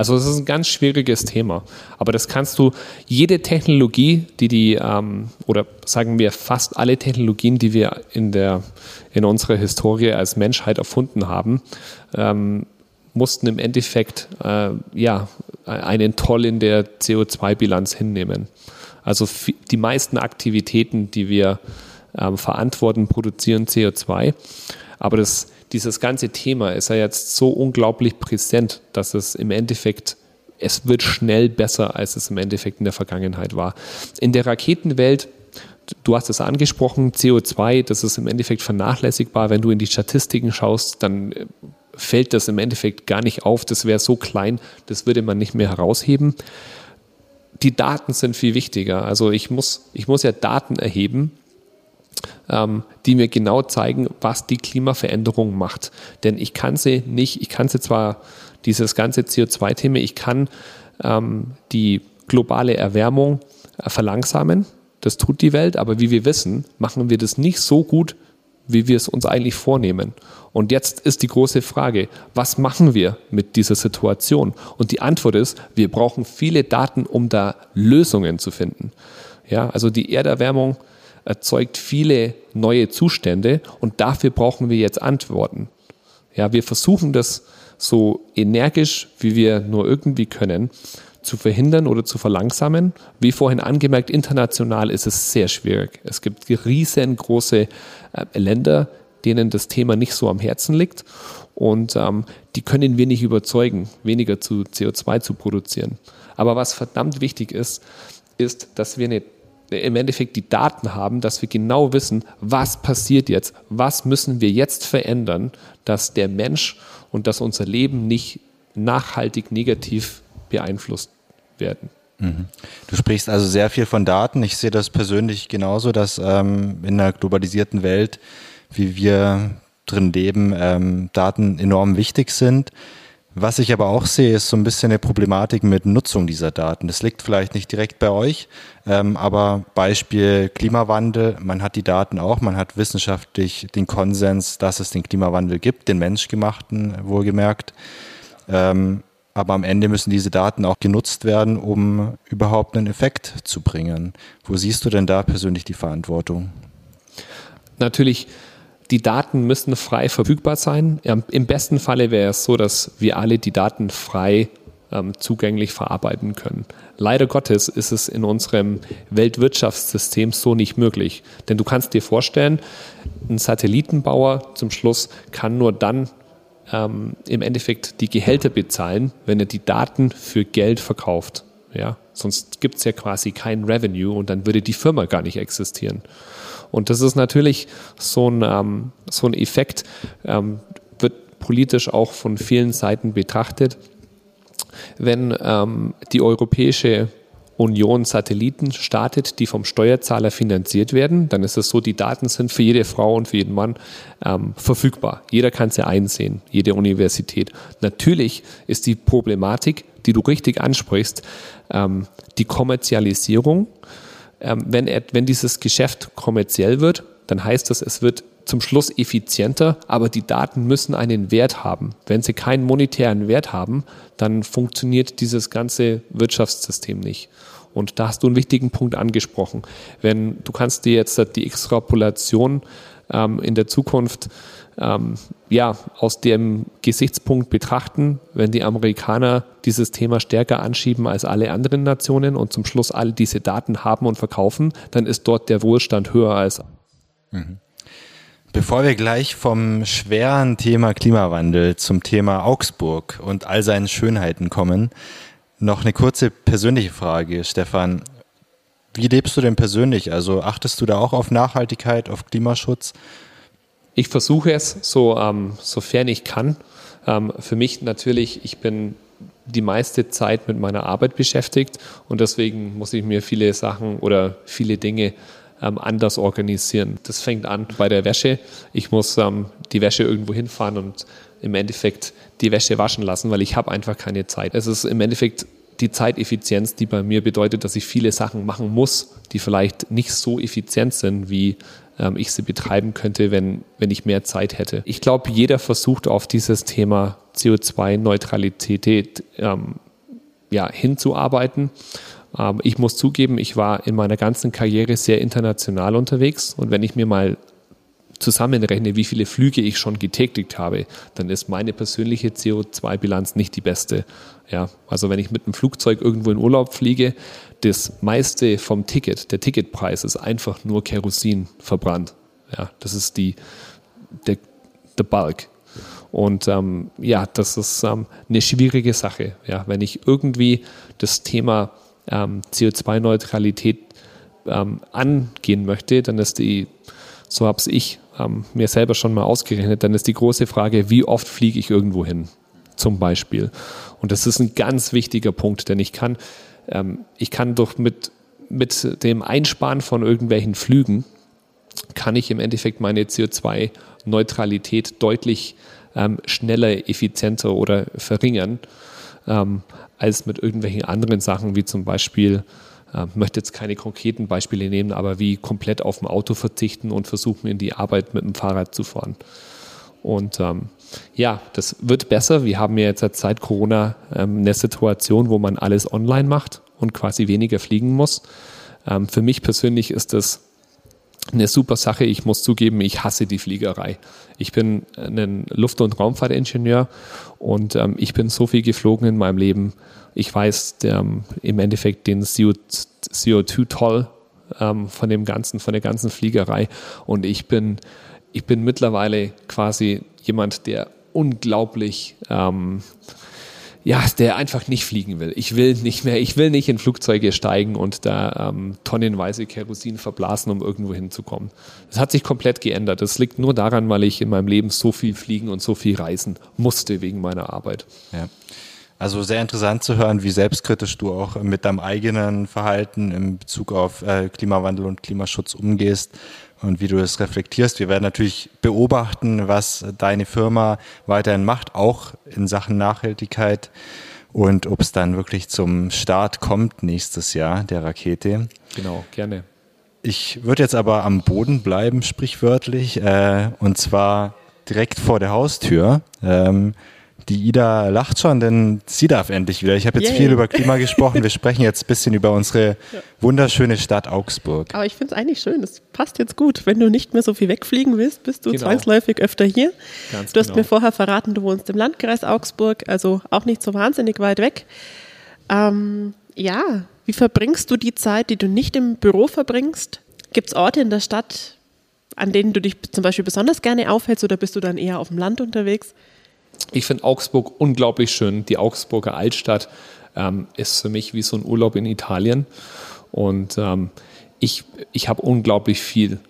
Also es ist ein ganz schwieriges Thema. Aber das kannst du, jede Technologie, die die, ähm, oder sagen wir fast alle Technologien, die wir in, der, in unserer Historie als Menschheit erfunden haben, ähm, mussten im Endeffekt äh, ja, einen Toll in der CO2-Bilanz hinnehmen. Also die meisten Aktivitäten, die wir ähm, verantworten, produzieren CO2. Aber das, dieses ganze Thema ist ja jetzt so unglaublich präsent, dass es im Endeffekt, es wird schnell besser, als es im Endeffekt in der Vergangenheit war. In der Raketenwelt du hast es angesprochen, CO2, das ist im Endeffekt vernachlässigbar. Wenn du in die Statistiken schaust, dann äh, fällt das im Endeffekt gar nicht auf. Das wäre so klein, das würde man nicht mehr herausheben. Die Daten sind viel wichtiger. Also ich muss, ich muss ja Daten erheben, ähm, die mir genau zeigen, was die Klimaveränderung macht. Denn ich kann sie nicht, ich kann sie zwar, dieses ganze CO2-Thema, ich kann ähm, die globale Erwärmung äh, verlangsamen. Das tut die Welt, aber wie wir wissen, machen wir das nicht so gut, wie wir es uns eigentlich vornehmen. Und jetzt ist die große Frage, was machen wir mit dieser Situation? Und die Antwort ist, wir brauchen viele Daten, um da Lösungen zu finden. Ja, also die Erderwärmung erzeugt viele neue Zustände und dafür brauchen wir jetzt Antworten. Ja, wir versuchen das so energisch, wie wir nur irgendwie können, zu verhindern oder zu verlangsamen. Wie vorhin angemerkt, international ist es sehr schwierig. Es gibt riesengroße äh, Länder, denen das Thema nicht so am Herzen liegt und ähm, die können wir nicht überzeugen, weniger zu CO2 zu produzieren. Aber was verdammt wichtig ist, ist, dass wir eine im Endeffekt die Daten haben, dass wir genau wissen, was passiert jetzt, was müssen wir jetzt verändern, dass der Mensch und dass unser Leben nicht nachhaltig negativ beeinflusst werden. Mhm. Du sprichst also sehr viel von Daten. Ich sehe das persönlich genauso, dass ähm, in einer globalisierten Welt, wie wir drin leben, ähm, Daten enorm wichtig sind. Was ich aber auch sehe, ist so ein bisschen eine Problematik mit Nutzung dieser Daten. Das liegt vielleicht nicht direkt bei euch, ähm, aber Beispiel Klimawandel, man hat die Daten auch, man hat wissenschaftlich den Konsens, dass es den Klimawandel gibt, den menschgemachten wohlgemerkt. Ähm, aber am Ende müssen diese Daten auch genutzt werden, um überhaupt einen Effekt zu bringen. Wo siehst du denn da persönlich die Verantwortung? Natürlich die Daten müssen frei verfügbar sein. Im besten Falle wäre es so, dass wir alle die Daten frei ähm, zugänglich verarbeiten können. Leider Gottes ist es in unserem Weltwirtschaftssystem so nicht möglich. Denn du kannst dir vorstellen, ein Satellitenbauer zum Schluss kann nur dann ähm, im Endeffekt die Gehälter bezahlen, wenn er die Daten für Geld verkauft. Ja? Sonst gibt es ja quasi kein Revenue und dann würde die Firma gar nicht existieren. Und das ist natürlich so ein, ähm, so ein Effekt, ähm, wird politisch auch von vielen Seiten betrachtet wenn ähm, die Europäische Union Satelliten startet, die vom Steuerzahler finanziert werden, dann ist es so, die Daten sind für jede Frau und für jeden Mann ähm, verfügbar. Jeder kann sie einsehen, jede Universität. Natürlich ist die Problematik, die du richtig ansprichst, ähm, die Kommerzialisierung. Ähm, wenn, er, wenn dieses Geschäft kommerziell wird, dann heißt das, es wird zum Schluss effizienter, aber die Daten müssen einen Wert haben. Wenn sie keinen monetären Wert haben, dann funktioniert dieses ganze Wirtschaftssystem nicht. Und da hast du einen wichtigen Punkt angesprochen. Wenn du kannst dir jetzt die Extrapolation ähm, in der Zukunft ähm, ja, aus dem Gesichtspunkt betrachten, wenn die Amerikaner dieses Thema stärker anschieben als alle anderen Nationen und zum Schluss all diese Daten haben und verkaufen, dann ist dort der Wohlstand höher als. Mhm. Bevor wir gleich vom schweren Thema Klimawandel zum Thema Augsburg und all seinen Schönheiten kommen, noch eine kurze persönliche Frage, Stefan. Wie lebst du denn persönlich? Also achtest du da auch auf Nachhaltigkeit, auf Klimaschutz? Ich versuche es, so, ähm, sofern ich kann. Ähm, für mich natürlich, ich bin die meiste Zeit mit meiner Arbeit beschäftigt und deswegen muss ich mir viele Sachen oder viele Dinge ähm, anders organisieren. Das fängt an bei der Wäsche. Ich muss ähm, die Wäsche irgendwo hinfahren und im Endeffekt die Wäsche waschen lassen, weil ich habe einfach keine Zeit. Es ist im Endeffekt die Zeiteffizienz, die bei mir bedeutet, dass ich viele Sachen machen muss, die vielleicht nicht so effizient sind, wie ähm, ich sie betreiben könnte, wenn, wenn ich mehr Zeit hätte. Ich glaube, jeder versucht auf dieses Thema CO2-Neutralität ähm, ja, hinzuarbeiten. Ähm, ich muss zugeben, ich war in meiner ganzen Karriere sehr international unterwegs und wenn ich mir mal zusammenrechne, wie viele Flüge ich schon getätigt habe, dann ist meine persönliche CO2-Bilanz nicht die beste. Ja, also wenn ich mit einem Flugzeug irgendwo in Urlaub fliege, das meiste vom Ticket, der Ticketpreis ist einfach nur Kerosin verbrannt. Ja, das ist die, der, der Bulk. Und ähm, ja, das ist ähm, eine schwierige Sache. Ja, wenn ich irgendwie das Thema ähm, CO2-Neutralität ähm, angehen möchte, dann ist die, so habe ich ähm, mir selber schon mal ausgerechnet, dann ist die große Frage, wie oft fliege ich irgendwo hin, zum Beispiel. Und das ist ein ganz wichtiger Punkt, denn ich kann, ähm, ich kann doch mit, mit dem Einsparen von irgendwelchen Flügen, kann ich im Endeffekt meine CO2-Neutralität deutlich ähm, schneller, effizienter oder verringern, ähm, als mit irgendwelchen anderen Sachen, wie zum Beispiel, möchte jetzt keine konkreten Beispiele nehmen, aber wie komplett auf dem Auto verzichten und versuchen, in die Arbeit mit dem Fahrrad zu fahren. Und ähm, ja, das wird besser. Wir haben ja jetzt seit Corona ähm, eine Situation, wo man alles online macht und quasi weniger fliegen muss. Ähm, für mich persönlich ist das eine super Sache. Ich muss zugeben, ich hasse die Fliegerei. Ich bin ein Luft- und Raumfahrtingenieur und ähm, ich bin so viel geflogen in meinem Leben. Ich weiß der, im Endeffekt den CO2-Toll ähm, von dem ganzen, von der ganzen Fliegerei. Und ich bin, ich bin mittlerweile quasi jemand, der unglaublich ähm, ja, der einfach nicht fliegen will. Ich will nicht mehr, ich will nicht in Flugzeuge steigen und da ähm, tonnenweise Kerosin verblasen, um irgendwo hinzukommen. Das hat sich komplett geändert. Das liegt nur daran, weil ich in meinem Leben so viel fliegen und so viel reisen musste wegen meiner Arbeit. Ja. Also sehr interessant zu hören, wie selbstkritisch du auch mit deinem eigenen Verhalten in Bezug auf äh, Klimawandel und Klimaschutz umgehst und wie du das reflektierst. Wir werden natürlich beobachten, was deine Firma weiterhin macht, auch in Sachen Nachhaltigkeit und ob es dann wirklich zum Start kommt nächstes Jahr der Rakete. Genau, gerne. Ich würde jetzt aber am Boden bleiben, sprichwörtlich, äh, und zwar direkt vor der Haustür. Ähm, Die Ida lacht schon, denn sie darf endlich wieder. Ich habe jetzt Yay. viel über Klima gesprochen. Wir sprechen jetzt ein bisschen über unsere ja. wunderschöne Stadt Augsburg. Aber ich finde es eigentlich schön. Es passt jetzt gut. Wenn du nicht mehr so viel wegfliegen willst, bist du genau. zwangsläufig öfter hier. Ganz du hast genau. mir vorher verraten, du wohnst im Landkreis Augsburg, also auch nicht so wahnsinnig weit weg. Ähm, ja, wie verbringst du die Zeit, die du nicht im Büro verbringst? Gibt es Orte in der Stadt, an denen du dich zum Beispiel besonders gerne aufhältst oder bist du dann eher auf dem Land unterwegs? Ich finde Augsburg unglaublich schön. Die Augsburger Altstadt ähm, ist für mich wie so ein Urlaub in Italien. Und ähm, ich, ich habe unglaublich viel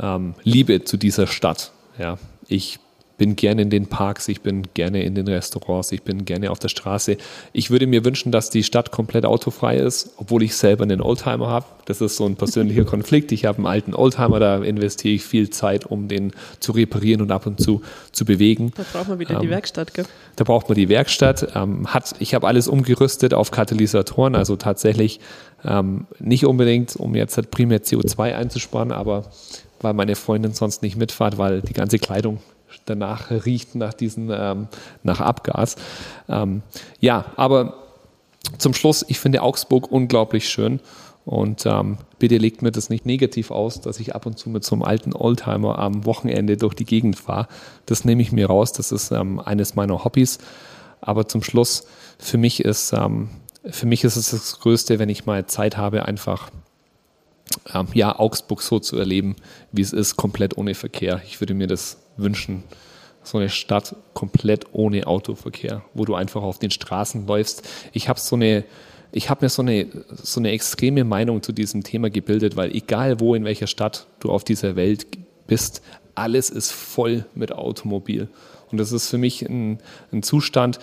ähm, Liebe zu dieser Stadt. Ja, ich bin gerne in den Parks, ich bin gerne in den Restaurants, ich bin gerne auf der Straße. Ich würde mir wünschen, dass die Stadt komplett autofrei ist, obwohl ich selber einen Oldtimer habe. Das ist so ein persönlicher Konflikt. Ich habe einen alten Oldtimer, da investiere ich viel Zeit, um den zu reparieren und ab und zu zu bewegen. Da braucht man wieder ähm, die Werkstatt, gell? Da braucht man die Werkstatt. Ähm, hat, ich habe alles umgerüstet auf Katalysatoren, also tatsächlich ähm, nicht unbedingt, um jetzt halt primär CO2 einzusparen, aber weil meine Freundin sonst nicht mitfahrt, weil die ganze Kleidung danach riecht nach diesen, ähm, nach Abgas. Ähm, ja, aber zum Schluss, ich finde Augsburg unglaublich schön. Und ähm, bitte legt mir das nicht negativ aus, dass ich ab und zu mit so einem alten Oldtimer am Wochenende durch die Gegend fahre. Das nehme ich mir raus. Das ist ähm, eines meiner Hobbys. Aber zum Schluss, für mich ist, ähm, für mich ist es das Größte, wenn ich mal Zeit habe, einfach ähm, ja, Augsburg so zu erleben, wie es ist, komplett ohne Verkehr. Ich würde mir das wünschen. So eine Stadt komplett ohne Autoverkehr, wo du einfach auf den Straßen läufst. Ich habe so eine, ich habe mir so eine, so eine extreme Meinung zu diesem Thema gebildet, weil egal wo in welcher Stadt du auf dieser Welt bist, alles ist voll mit Automobil. Und das ist für mich ein, ein Zustand,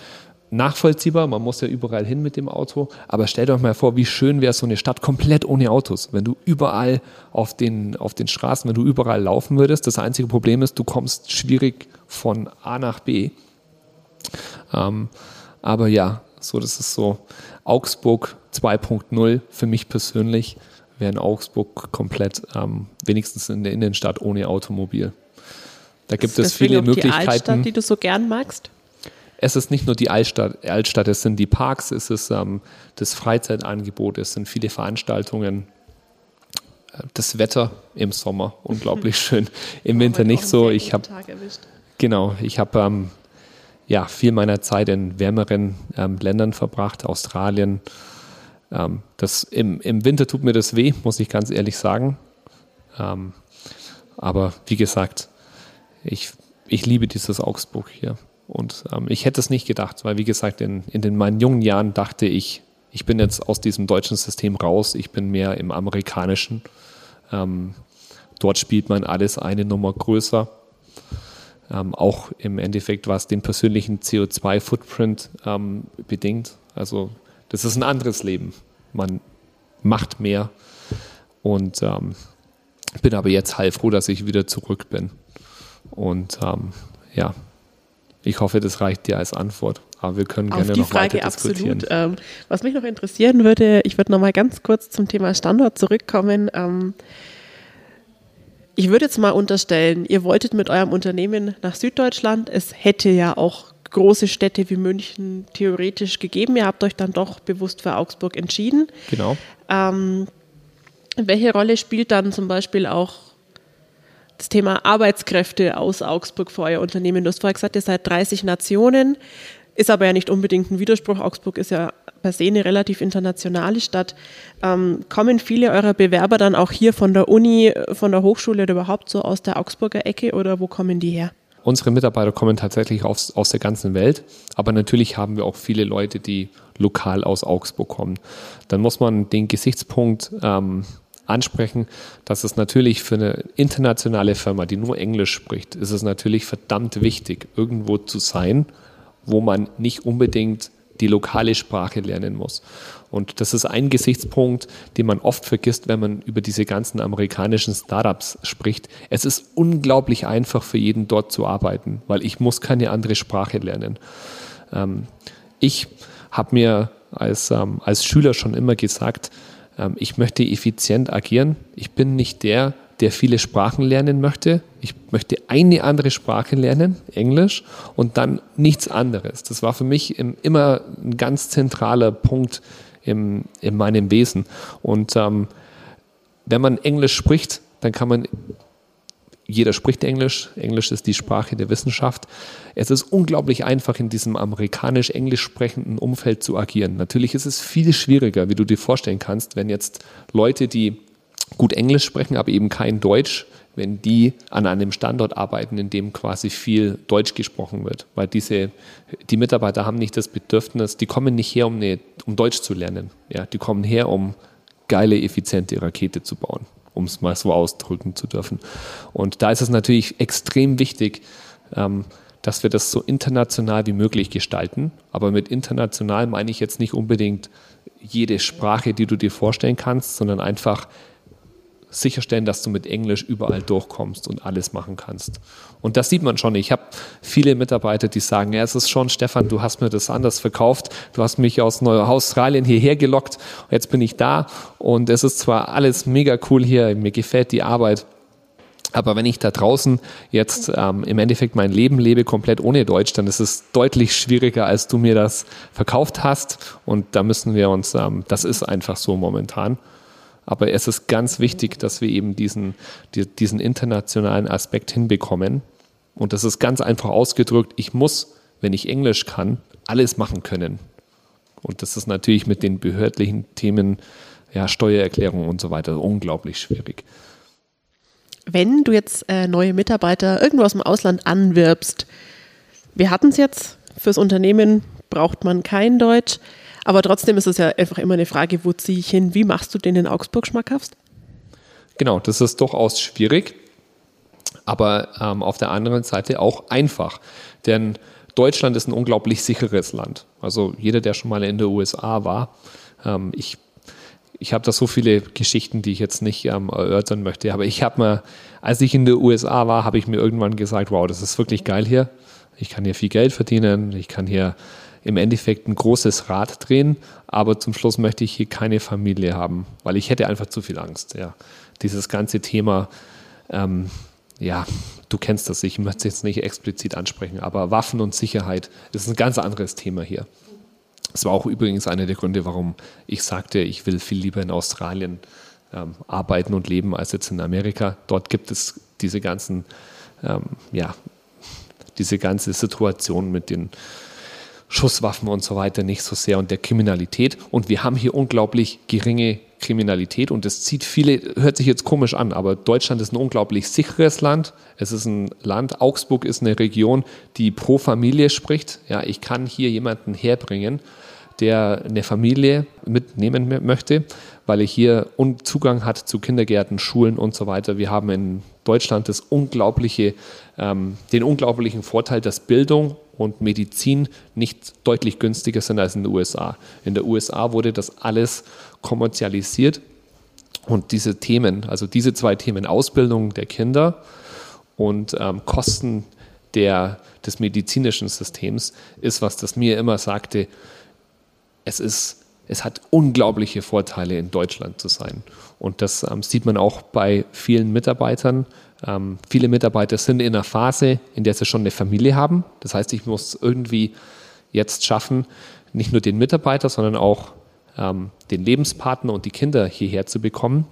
nachvollziehbar, man muss ja überall hin mit dem Auto, aber stellt euch mal vor, wie schön wäre so eine Stadt komplett ohne Autos, wenn du überall auf den, auf den Straßen, wenn du überall laufen würdest. Das einzige Problem ist, du kommst schwierig von A nach B. Ähm, aber ja, so das ist so Augsburg 2.0 für mich persönlich wäre in Augsburg komplett ähm, wenigstens in der Innenstadt ohne Automobil. Da gibt es viele Möglichkeiten. Die Altstadt, die du so gern magst? Es ist nicht nur die Altstadt, Altstadt es sind die Parks, es ist ähm, das Freizeitangebot, es sind viele Veranstaltungen. Das Wetter im Sommer unglaublich schön, im Winter nicht so. Ich habe genau, ich habe ähm, ja viel meiner Zeit in wärmeren ähm, Ländern verbracht, Australien. Ähm, das im, im Winter tut mir das weh, muss ich ganz ehrlich sagen. Ähm, aber wie gesagt, ich, ich liebe dieses Augsburg hier. Und ähm, ich hätte es nicht gedacht, weil wie gesagt, in, in den, meinen jungen Jahren dachte ich, ich bin jetzt aus diesem deutschen System raus, ich bin mehr im amerikanischen. Ähm, dort spielt man alles eine Nummer größer. Ähm, auch im Endeffekt, was den persönlichen CO2-Footprint ähm, bedingt. Also das ist ein anderes Leben. Man macht mehr und ähm, bin aber jetzt heilfroh, dass ich wieder zurück bin. Und ähm, ja, ich hoffe, das reicht dir als Antwort. Aber wir können gerne noch Frage weiter diskutieren. Absolut. Ähm, was mich noch interessieren würde, ich würde noch mal ganz kurz zum Thema Standort zurückkommen. Ähm, ich würde jetzt mal unterstellen, ihr wolltet mit eurem Unternehmen nach Süddeutschland. Es hätte ja auch große Städte wie München theoretisch gegeben. Ihr habt euch dann doch bewusst für Augsburg entschieden. Genau. Ähm, welche Rolle spielt dann zum Beispiel auch das Thema Arbeitskräfte aus Augsburg für euer Unternehmen. Du hast vorher gesagt, ihr seid 30 Nationen, ist aber ja nicht unbedingt ein Widerspruch. Augsburg ist ja per se eine relativ internationale Stadt. Ähm, kommen viele eurer Bewerber dann auch hier von der Uni, von der Hochschule oder überhaupt so aus der Augsburger Ecke oder wo kommen die her? Unsere Mitarbeiter kommen tatsächlich aus, aus der ganzen Welt, aber natürlich haben wir auch viele Leute, die lokal aus Augsburg kommen. Dann muss man den Gesichtspunkt ähm, ansprechen, dass es natürlich für eine internationale Firma, die nur Englisch spricht, ist es natürlich verdammt wichtig, irgendwo zu sein, wo man nicht unbedingt die lokale Sprache lernen muss. Und das ist ein Gesichtspunkt, den man oft vergisst, wenn man über diese ganzen amerikanischen Startups spricht. Es ist unglaublich einfach für jeden dort zu arbeiten, weil ich muss keine andere Sprache lernen. Ähm, ich habe mir als, ähm, als Schüler schon immer gesagt, ich möchte effizient agieren. Ich bin nicht der, der viele Sprachen lernen möchte. Ich möchte eine andere Sprache lernen, Englisch, und dann nichts anderes. Das war für mich immer ein ganz zentraler Punkt im, in meinem Wesen. Und ähm, wenn man Englisch spricht, dann kann man jeder spricht Englisch. Englisch ist die Sprache der Wissenschaft. Es ist unglaublich einfach, in diesem amerikanisch-englisch sprechenden Umfeld zu agieren. Natürlich ist es viel schwieriger, wie du dir vorstellen kannst, wenn jetzt Leute, die gut Englisch sprechen, aber eben kein Deutsch, wenn die an einem Standort arbeiten, in dem quasi viel Deutsch gesprochen wird. Weil diese, die Mitarbeiter haben nicht das Bedürfnis, die kommen nicht her, um, eine, um Deutsch zu lernen. Ja, die kommen her, um geile, effiziente Rakete zu bauen, um es mal so ausdrücken zu dürfen. Und da ist es natürlich extrem wichtig, ähm, dass wir das so international wie möglich gestalten. Aber mit international meine ich jetzt nicht unbedingt jede Sprache, die du dir vorstellen kannst, sondern einfach sicherstellen, dass du mit Englisch überall durchkommst und alles machen kannst. Und das sieht man schon. Ich habe viele Mitarbeiter, die sagen, ja, es ist schon, Stefan, du hast mir das anders verkauft. Du hast mich aus Australien hierher gelockt. Jetzt bin ich da und es ist zwar alles mega cool hier, mir gefällt die Arbeit. Aber wenn ich da draußen jetzt ähm, im Endeffekt mein Leben lebe, komplett ohne Deutsch, dann ist es deutlich schwieriger, als du mir das verkauft hast. Und da müssen wir uns, ähm, das ist einfach so momentan. Aber es ist ganz wichtig, dass wir eben diesen, diesen internationalen Aspekt hinbekommen. Und das ist ganz einfach ausgedrückt. Ich muss, wenn ich Englisch kann, alles machen können. Und das ist natürlich mit den behördlichen Themen, ja, Steuererklärung und so weiter, unglaublich schwierig. Wenn du jetzt äh, neue Mitarbeiter irgendwo aus dem Ausland anwirbst, wir hatten es jetzt, fürs Unternehmen braucht man kein Deutsch. Aber trotzdem ist es ja einfach immer eine Frage, wo ziehe ich hin? Wie machst du den in Augsburg schmackhaft? Genau, das ist durchaus schwierig, aber ähm, auf der anderen Seite auch einfach. Denn Deutschland ist ein unglaublich sicheres Land. Also jeder, der schon mal in den USA war, ähm, ich ich habe da so viele Geschichten, die ich jetzt nicht ähm, erörtern möchte, aber ich habe mir, als ich in den USA war, habe ich mir irgendwann gesagt, wow, das ist wirklich geil hier. Ich kann hier viel Geld verdienen, ich kann hier im Endeffekt ein großes Rad drehen, aber zum Schluss möchte ich hier keine Familie haben, weil ich hätte einfach zu viel Angst. Ja. Dieses ganze Thema, ähm, ja, du kennst das, ich möchte es jetzt nicht explizit ansprechen, aber Waffen und Sicherheit ist ein ganz anderes Thema hier. Das war auch übrigens einer der Gründe, warum ich sagte, ich will viel lieber in Australien ähm, arbeiten und leben als jetzt in Amerika. Dort gibt es diese ganzen, ähm, ja, diese ganze Situation mit den Schusswaffen und so weiter nicht so sehr und der Kriminalität. Und wir haben hier unglaublich geringe Kriminalität und es zieht viele, hört sich jetzt komisch an, aber Deutschland ist ein unglaublich sicheres Land. Es ist ein Land, Augsburg ist eine Region, die pro Familie spricht. Ja, ich kann hier jemanden herbringen, der eine Familie mitnehmen möchte, weil er hier Zugang hat zu Kindergärten, Schulen und so weiter. Wir haben in Deutschland das unglaubliche, ähm, den unglaublichen Vorteil, dass Bildung und Medizin nicht deutlich günstiger sind als in den USA. In den USA wurde das alles kommerzialisiert und diese Themen, also diese zwei Themen, Ausbildung der Kinder und ähm, Kosten der, des medizinischen Systems, ist was, das mir immer sagte, es ist es hat unglaubliche Vorteile, in Deutschland zu sein. Und das ähm, sieht man auch bei vielen Mitarbeitern. Ähm, viele Mitarbeiter sind in einer Phase, in der sie schon eine Familie haben. Das heißt, ich muss irgendwie jetzt schaffen, nicht nur den Mitarbeiter, sondern auch ähm, den Lebenspartner und die Kinder hierher zu bekommen.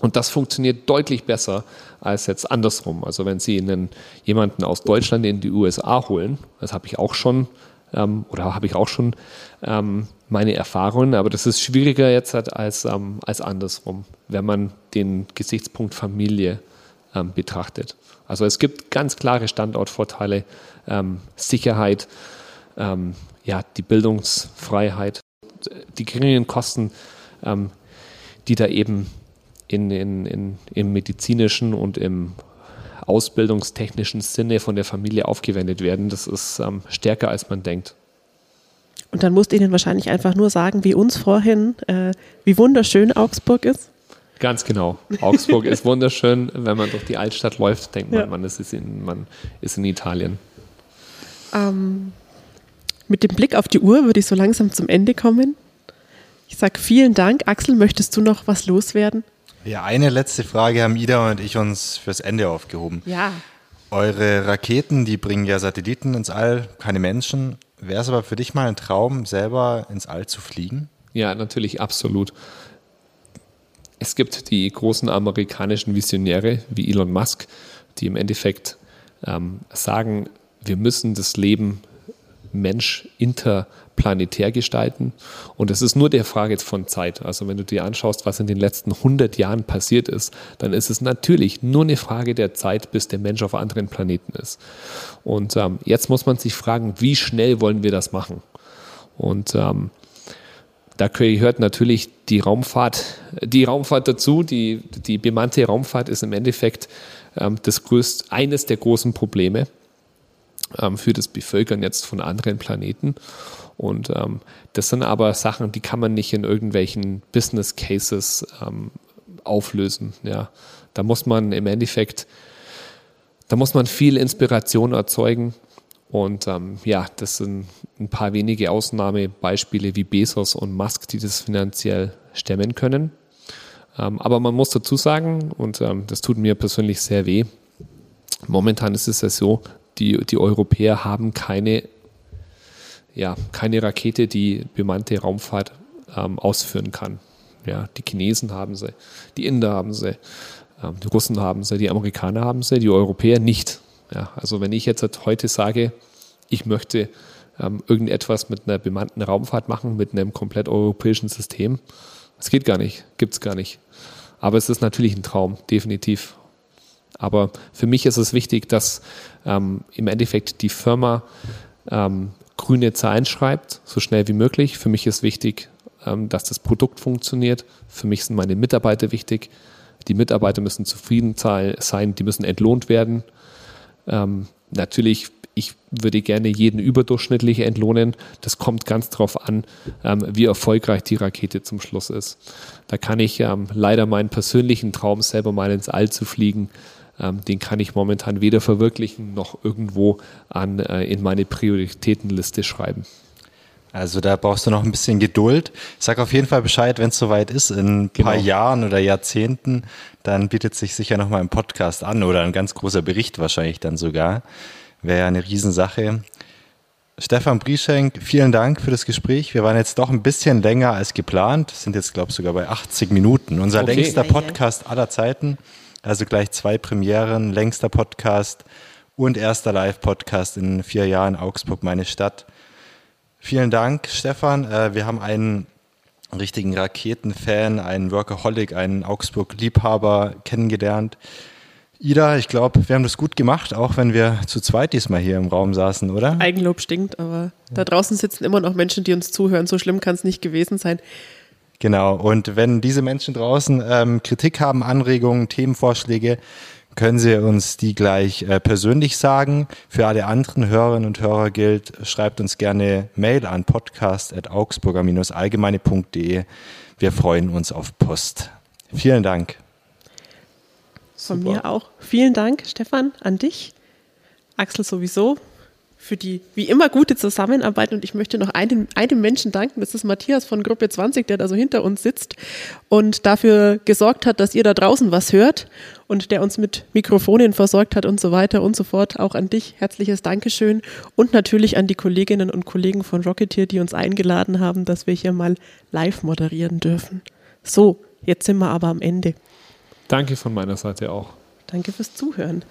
Und das funktioniert deutlich besser als jetzt andersrum. Also wenn Sie einen, jemanden aus Deutschland in die USA holen, das habe ich auch schon ähm, oder habe ich auch schon ähm, meine Erfahrungen, aber das ist schwieriger jetzt halt als, ähm, als andersrum, wenn man den Gesichtspunkt Familie ähm, betrachtet. Also es gibt ganz klare Standortvorteile, ähm, Sicherheit, ähm, ja, die Bildungsfreiheit, die geringen Kosten, ähm, die da eben in, in, in, im medizinischen und im ausbildungstechnischen Sinne von der Familie aufgewendet werden. Das ist ähm, stärker, als man denkt. Und dann musst du ihnen wahrscheinlich einfach nur sagen, wie uns vorhin, äh, wie wunderschön Augsburg ist. Ganz genau. Augsburg ist wunderschön. Wenn man durch die Altstadt läuft, denkt man, ja. man, ist in, man ist in Italien. Ähm, mit dem Blick auf die Uhr würde ich so langsam zum Ende kommen. Ich sage vielen Dank. Axel, möchtest du noch was loswerden? Ja, eine letzte Frage haben Ida und ich uns fürs Ende aufgehoben. Ja. Eure Raketen, die bringen ja Satelliten ins All, keine Menschen. Wäre es aber für dich mal ein Traum, selber ins All zu fliegen? Ja, natürlich, absolut. Es gibt die großen amerikanischen Visionäre wie Elon Musk, die im Endeffekt ähm, sagen, wir müssen das Leben Mensch interplanetär gestalten. Und es ist nur der Frage von Zeit. Also wenn du dir anschaust, was in den letzten 100 Jahren passiert ist, dann ist es natürlich nur eine Frage der Zeit, bis der Mensch auf anderen Planeten ist. Und ähm, jetzt muss man sich fragen, wie schnell wollen wir das machen? Und ähm, da gehört natürlich die Raumfahrt, die Raumfahrt dazu. Die, die bemannte Raumfahrt ist im Endeffekt ähm, das größte, eines der großen Probleme ähm, für das Bevölkern jetzt von anderen Planeten. Und ähm, das sind aber Sachen, die kann man nicht in irgendwelchen Business Cases ähm, auflösen. Ja. Da muss man im Endeffekt, da muss man viel Inspiration erzeugen. Und ähm, ja, das sind ein paar wenige Ausnahmebeispiele wie Bezos und Musk, die das finanziell stemmen können. Ähm, aber man muss dazu sagen, und ähm, das tut mir persönlich sehr weh, momentan ist es ja so, die, die Europäer haben keine, ja, keine Rakete, die bemannte Raumfahrt ähm, ausführen kann. Ja, die Chinesen haben sie, die Inder haben sie, ähm, die Russen haben sie, die Amerikaner haben sie, die Europäer nicht. Ja, also wenn ich jetzt heute sage, ich möchte ähm, irgendetwas mit einer bemannten Raumfahrt machen, mit einem komplett europäischen System, das geht gar nicht, gibt es gar nicht. Aber es ist natürlich ein Traum, definitiv. Aber für mich ist es wichtig, dass ähm, im Endeffekt die Firma ähm, grüne Zahlen schreibt, so schnell wie möglich. Für mich ist wichtig, ähm, dass das Produkt funktioniert. Für mich sind meine Mitarbeiter wichtig. Die Mitarbeiter müssen zufrieden sein, die müssen entlohnt werden. Ähm, natürlich ich würde gerne jeden überdurchschnittlich entlohnen. Das kommt ganz darauf an, ähm, wie erfolgreich die Rakete zum Schluss ist. Da kann ich ähm, leider meinen persönlichen Traum, selber mal ins All zu fliegen, ähm, den kann ich momentan weder verwirklichen noch irgendwo an, äh, in meine Prioritätenliste schreiben. Also da brauchst du noch ein bisschen Geduld. Ich sag auf jeden Fall Bescheid, wenn es soweit ist, in ein genau. paar Jahren oder Jahrzehnten, dann bietet sich sicher nochmal ein Podcast an oder ein ganz großer Bericht wahrscheinlich dann sogar. Wäre ja eine Riesensache. Stefan Brieschenk, vielen Dank für das Gespräch. Wir waren jetzt doch ein bisschen länger als geplant, sind jetzt, glaube ich, sogar bei 80 Minuten. Unser okay. längster Podcast aller Zeiten. Also gleich zwei Premieren, längster Podcast und erster Live-Podcast in vier Jahren Augsburg, meine Stadt. Vielen Dank, Stefan. Äh, wir haben einen richtigen Raketenfan, einen Workaholic, einen Augsburg-Liebhaber kennengelernt. Ida, ich glaube, wir haben das gut gemacht, auch wenn wir zu zweit diesmal hier im Raum saßen, oder? Eigenlob stinkt, aber da draußen sitzen immer noch Menschen, die uns zuhören. So schlimm kann es nicht gewesen sein. Genau, und wenn diese Menschen draußen ähm, Kritik haben, Anregungen, Themenvorschläge, können Sie uns die gleich äh, persönlich sagen. Für alle anderen Hörerinnen und Hörer gilt, schreibt uns gerne Mail an podcast.augsburger-allgemeine.de. Wir freuen uns auf Post. Vielen Dank. Von Super. mir auch. Vielen Dank, Stefan, an dich. Axel sowieso für die wie immer gute Zusammenarbeit. Und ich möchte noch einem, einem Menschen danken, das ist Matthias von Gruppe 20, der da so hinter uns sitzt und dafür gesorgt hat, dass ihr da draußen was hört und der uns mit Mikrofonen versorgt hat und so weiter und so fort. Auch an dich herzliches Dankeschön und natürlich an die Kolleginnen und Kollegen von Rocketeer, die uns eingeladen haben, dass wir hier mal live moderieren dürfen. So, jetzt sind wir aber am Ende. Danke von meiner Seite auch. Danke fürs Zuhören.